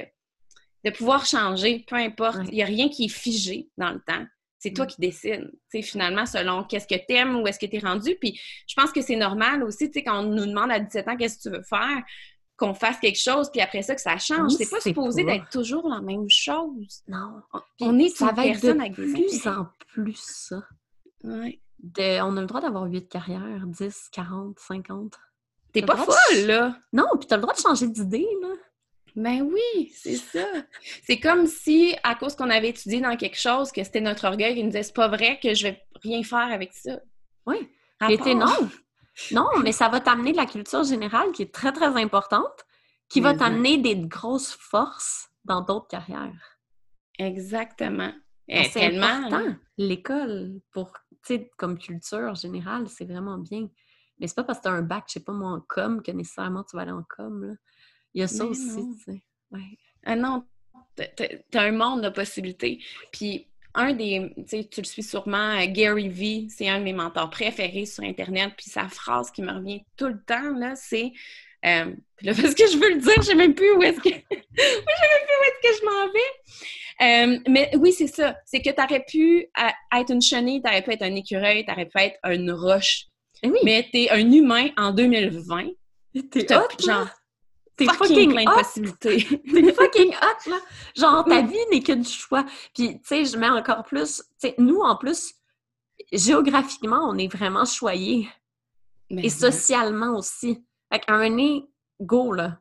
de pouvoir changer, peu importe. Il n'y a rien qui est figé dans le temps. C'est toi qui décides, finalement, selon qu'est-ce que tu aimes, où est-ce que tu es rendu. Puis je pense que c'est normal aussi, quand on nous demande à 17 ans qu'est-ce que tu veux faire, qu'on fasse quelque chose, puis après ça, que ça change. c'est pas supposé d'être toujours la même chose. Non. on est ça va être de plus en plus ça. Ouais. on a le droit d'avoir huit carrières, 10, 40, 50. T'es pas folle, là! Non, puis t'as le droit de changer d'idée, là. Ben oui, c'est ça. C'est comme si, à cause qu'on avait étudié dans quelque chose, que c'était notre orgueil qui nous disait c'est pas vrai que je vais rien faire avec ça. Oui. Était non. Non, mais ça va t'amener de la culture générale qui est très, très importante, qui va t'amener des grosses forces dans d'autres carrières. Exactement. C'est important. L'école, pour, comme culture générale, c'est vraiment bien. Mais c'est pas parce que tu as un bac, je sais pas moi, en com, que nécessairement tu vas aller en com. Là. Il y a ça aussi, tu sais. Ouais. Ah non, t'as un monde de possibilités. Puis un des, tu le suis sûrement, euh, Gary Vee, c'est un de mes mentors préférés sur Internet, puis sa phrase qui me revient tout le temps, là, c'est, euh, là, [laughs] parce que je veux le dire, je sais même plus où est-ce que, [laughs] je sais même plus où est-ce que je m'en vais. Euh, mais oui, c'est ça, c'est que tu aurais pu être une chenille, tu aurais pu être un écureuil, tu aurais pu être une roche, eh oui. mais tu es un humain en 2020. T'es genre, T'es fucking, plein de possibilités. [laughs] T'es fucking hot, là. Genre, ta vie n'est que du choix. Puis, tu sais, je mets encore plus... Tu sais, nous, en plus, géographiquement, on est vraiment choyés. Et socialement aussi. Fait qu'à un nez, go, là,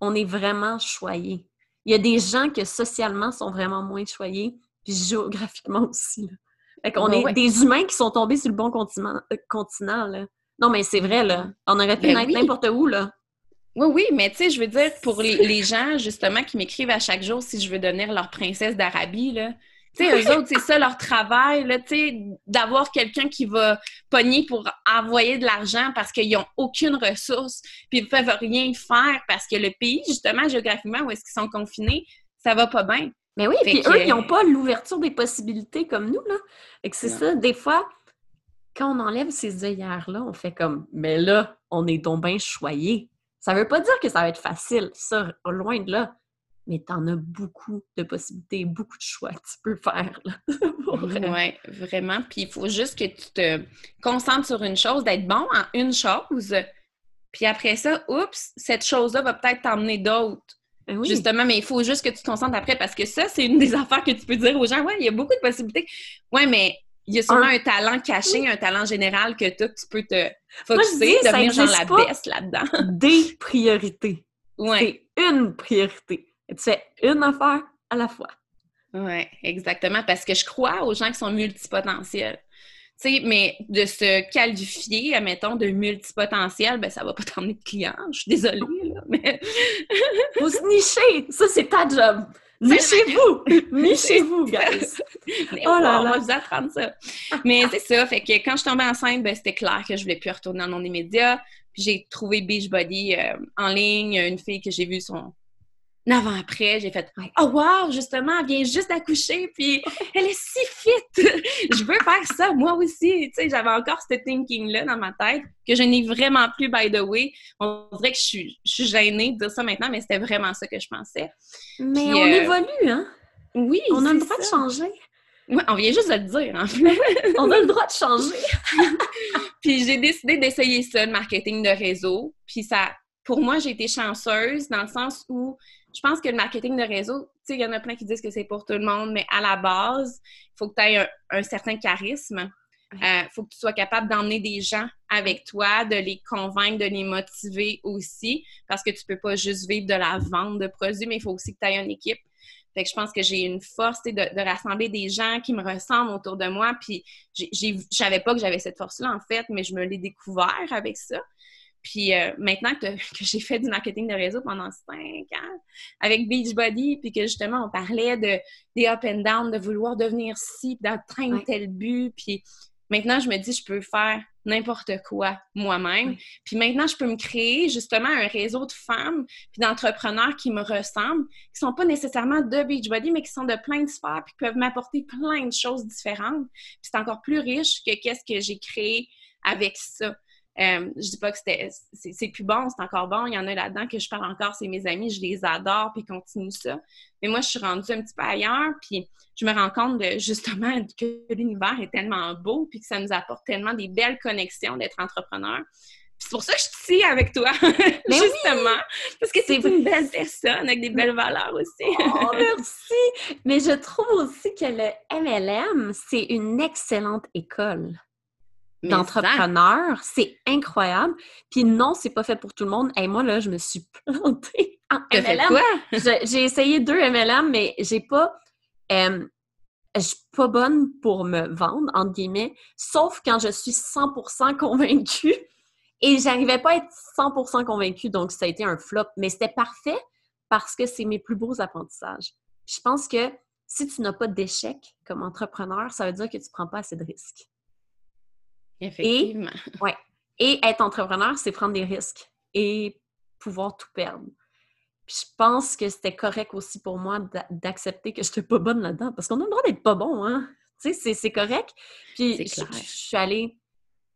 on est vraiment choyés. Il y a des gens que socialement sont vraiment moins choyés, puis géographiquement [laughs] aussi, là. Fait qu'on est des humains qui sont tombés sur le bon continent, euh, continent là. Non, mais c'est vrai, là. On aurait pu ben être n'importe où, là. Oui, oui, mais tu sais, je veux dire, pour les, gens, justement, qui m'écrivent à chaque jour si je veux devenir leur princesse d'Arabie, là, tu sais, eux autres, c'est ça leur travail, là, tu sais, d'avoir quelqu'un qui va pogner pour envoyer de l'argent parce qu'ils n'ont aucune ressource, puis ils ne peuvent rien faire parce que le pays, justement, géographiquement, où est-ce qu'ils sont confinés, ça va pas bien. Mais oui, puis eux, ils n'ont pas l'ouverture des possibilités comme nous, là. Et que c'est ça, des fois, quand on enlève ces œillères-là, on fait comme, mais là, on est donc bien choyé. Ça veut pas dire que ça va être facile, ça, loin de là. Mais tu en as beaucoup de possibilités, beaucoup de choix que tu peux faire. [laughs] oui, vraiment. Puis il faut juste que tu te concentres sur une chose, d'être bon en une chose. Puis après ça, oups, cette chose-là va peut-être t'emmener d'autres. Ben Justement, mais il faut juste que tu te concentres après parce que ça, c'est une des [laughs] affaires que tu peux dire aux gens. Ouais, il y a beaucoup de possibilités. Ouais, mais il y a sûrement un, talent caché, un talent général que tu peux te focuser, devenir genre la baisse là-dedans. [laughs] Des priorités. Ouais. C'est une priorité. tu fais une affaire à la fois. Oui, exactement. Parce que je crois aux gens qui sont multipotentiels. Tu sais, mais de se qualifier, admettons, de multipotentiel, ben ça va pas t'emmener de clients. Je suis désolée, là, mais... Faut se nicher! Ça, c'est ta job! Nichez-vous! Nichez-vous, [laughs] guys! oh là on va vous apprendre ça. Mais c'est ça, fait que quand je suis tombée enceinte, ben, c'était clair que je voulais plus retourner dans le monde des médias. Puis j'ai trouvé Beachbody euh, en ligne, une fille que j'ai vue son avant-après, j'ai fait Oh wow, justement, elle vient juste d'accoucher, puis elle est si fit! [laughs] je veux faire ça, moi aussi! Tu sais, j'avais encore ce thinking-là dans ma tête, que je n'ai vraiment plus, by the way. On dirait que je suis, je suis gênée de dire ça maintenant, mais c'était vraiment ça que je pensais. Mais on euh, évolue, hein? Oui, On a le droit de changer. On vient juste de le dire, en fait. on a le droit de changer. [laughs] puis j'ai décidé d'essayer ça, le marketing de réseau. Puis ça, pour moi, j'ai été chanceuse dans le sens où je pense que le marketing de réseau, tu sais, il y en a plein qui disent que c'est pour tout le monde, mais à la base, il faut que tu aies un, certain charisme. Il euh, faut que tu sois capable d'emmener des gens avec toi, de les convaincre, de les motiver aussi, parce que tu peux pas juste vivre de la vente de produits, mais il faut aussi que tu aies une équipe. Fait que je pense que j'ai une force de, de, rassembler des gens qui me ressemblent autour de moi. Puis je savais pas que j'avais cette force-là, en fait, mais je me l'ai découvert avec ça. Puis euh, maintenant [laughs] que, j'ai fait du marketing de réseau pendant cinq ans avec Beachbody, puis que justement on parlait de des up and down, de vouloir devenir ci, d'atteindre tel but, puis maintenant je me dis je peux faire n'importe quoi moi-même. Puis maintenant je peux me créer justement un réseau de femmes puis d'entrepreneurs qui me ressemblent, qui sont pas nécessairement de Beachbody, mais qui sont de plein de sphères puis qui peuvent m'apporter plein de choses différentes. Puis c'est encore plus riche que qu'est-ce que j'ai créé avec ça. Euh, je dis pas que c'était c'est plus bon, c'est encore bon. Il y en a là-dedans que je parle encore, c'est mes amis, je les adore, puis continue ça. Mais moi, je suis rendue un petit peu ailleurs, puis je me rends compte de justement que l'univers est tellement beau, puis que ça nous apporte tellement des belles connexions d'être entrepreneur. C'est pour ça que je suis ici avec toi, [laughs] justement. Parce que c'est une belle personne avec des belles valeurs aussi. oh, merci! Mais je trouve aussi que le MLM, c'est une excellente école d'entrepreneurs. C'est incroyable. Puis non, c'est pas fait pour tout le monde. Et moi, là, je me suis plantée [laughs] en MLM. j'ai essayé deux MLM, mais j'ai pas... Euh, je suis pas bonne pour me vendre, entre guillemets, sauf quand je suis 100% convaincue. Et j'arrivais pas à être 100% convaincue, donc ça a été un flop. Mais c'était parfait parce que c'est mes plus beaux apprentissages. Je pense que si tu n'as pas d'échec comme entrepreneur, ça veut dire que tu prends pas assez de risques. Effectivement. Et, ouais. Et être entrepreneur, c'est prendre des risques et pouvoir tout perdre. Puis je pense que c'était correct aussi pour moi d'accepter que je n'étais pas bonne là-dedans. Parce qu'on a le droit d'être pas bon, hein? Tu sais, c'est correct. Puis je, suis allée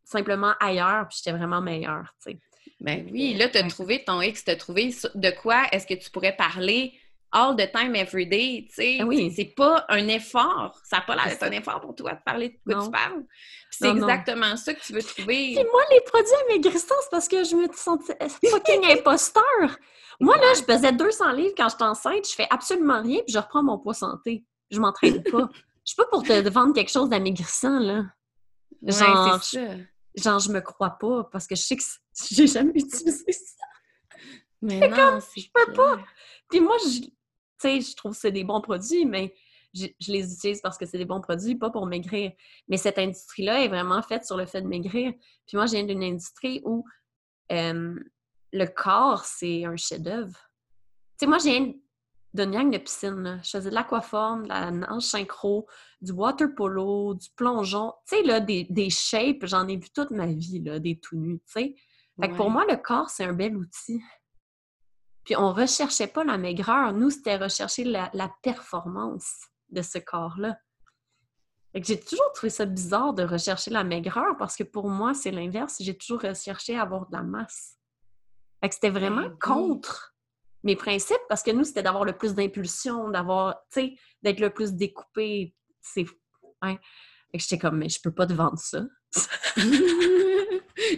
simplement ailleurs, puis j'étais vraiment meilleure, tu sais. Ben oui, là, tu as trouvé ton X, tu as trouvé de quoi est-ce que tu pourrais parler all the time, every day, tu sais. Ah c'est pas un effort. Ça n'a pas l'air d'être un effort pour toi de parler de quoi tu parles. c'est exactement ça que tu veux trouver. Puis moi, les produits amaigrissants, c'est parce que je me sentais [laughs] fucking imposteur. Moi, là, je pesais 200 livres quand j'étais enceinte, je fais absolument rien, puis je reprends mon poids santé. Je m'entraîne [laughs] pas. Je suis pas pour te vendre quelque chose d'amaigrissant, là. Genre, ça. genre, je me crois pas, parce que je sais que j'ai jamais [laughs] utilisé ça. Mais non, je peux pas. Puis moi, je, sais, je trouve que c'est des bons produits, mais je, les utilise parce que c'est des bons produits, pas pour maigrir. Mais cette industrie-là est vraiment faite sur le fait de maigrir. Puis moi, je viens d'une industrie où le corps, c'est un chef-d'œuvre. Tu sais, moi, j'ai d'une gang de piscine. Je faisais de l'aquaforme, de la nage synchro, du water polo, du plongeon. Tu sais, là, des, des shapes, j'en ai vu toute ma vie, là, des tout nus, tu sais. Fait que pour moi, le corps, c'est un bel outil. Puis on recherchait pas la maigreur. Nous, c'était rechercher la, la, performance de ce corps-là. J'ai toujours trouvé ça bizarre de rechercher la maigreur parce que pour moi, c'est l'inverse. J'ai toujours recherché avoir de la masse. Fait que c'était vraiment ben contre mes principes parce que nous, c'était d'avoir le plus d'impulsion, d'avoir, tu sais, d'être le plus découpé. C'est. Ouais. Fait que j'étais comme, mais je peux pas te vendre ça. [laughs]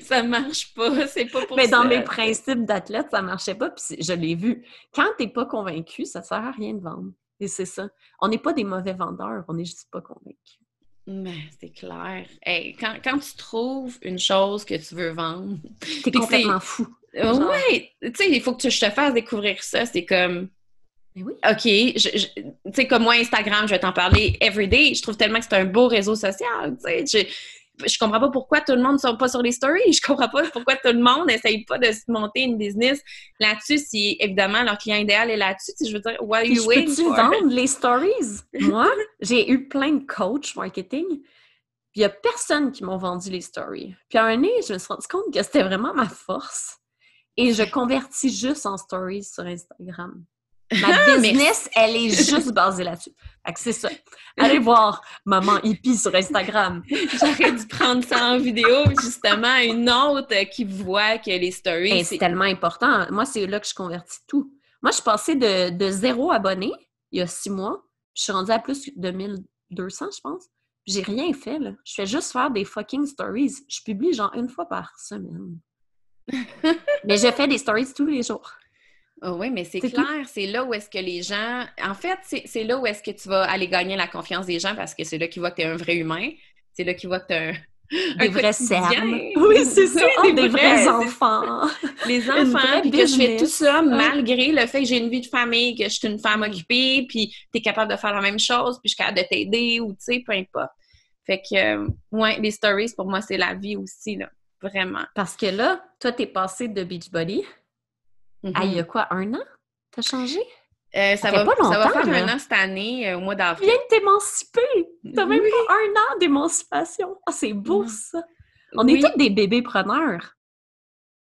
ça marche pas, c'est pas pour Mais dans mes principes d'athlète, ça marchait pas, puis je l'ai vu. Quand t'es pas convaincu, ça sert à rien de vendre. Et c'est ça. On n'est pas des mauvais vendeurs, on est juste pas convaincus. Mais c'est clair. Hey, quand, quand, tu trouves une chose que tu veux vendre, t'es complètement fou. Oui, tu sais, il faut que je te fasse découvrir ça. C'est comme. Mais oui. OK, tu sais, comme moi, Instagram, je vais t'en parler everyday. Je trouve tellement que c'est un beau réseau social. Tu sais, je, je comprends pas pourquoi tout le monde ne sont pas sur les stories. [laughs] Je comprends pas pourquoi tout le monde n'essaye pas de se monter une business là-dessus si, évidemment, leur client idéal est là-dessus. je veux dire, what you waiting Peux-tu vendre les stories? [laughs] Moi, j'ai eu plein de coachs marketing. Puis il n'y a personne qui m'ont vendu les stories. Puis à un nez, je me suis rendu compte que c'était vraiment ma force. Et je convertis juste en stories sur Instagram. Ma [laughs] business, elle est juste basée là-dessus. Fait que c'est ça. Allez [laughs] voir Maman Hippie sur Instagram. J'aurais dû prendre ça en vidéo, justement, une autre qui voit que les stories. c'est tellement important. Moi, c'est là que je convertis tout. Moi, je suis passée de, de zéro abonné il y a six mois. je suis rendue à plus de 1200, je pense. J'ai rien fait, là. Je fais juste faire des fucking stories. Je publie genre une fois par semaine. [laughs] mais je fais des stories tous les jours. Oh oui, mais c'est clair, c'est là où est-ce que les gens. En fait, c'est là où est-ce que tu vas aller gagner la confiance des gens parce que c'est là qu'ils voient que tu es un vrai humain. C'est là qu'ils voient que tu es un. Des vrais cernes. [laughs] Oui, c'est ça. [laughs] des, vrais, enfants. Les enfants, puis que je fais tout ça malgré le fait que j'ai une vie de famille, que je suis une femme mm. occupée, puis tu es capable de faire la même chose, puis je suis capable de t'aider, ou tu sais, peu importe. Fait que, euh, ouais, les stories, pour moi, c'est la vie aussi, là. Vraiment. Parce que là, toi, t'es passé de Beachbody à il y a quoi, un an? T'as changé? Euh, ça, va, pas longtemps, ça va faire un an cette année, euh, au mois d'avril. Tu viens de t'émanciper! T'as même pas un an d'émancipation! Ah, c'est beau, mm. ça! On est tous des bébés preneurs.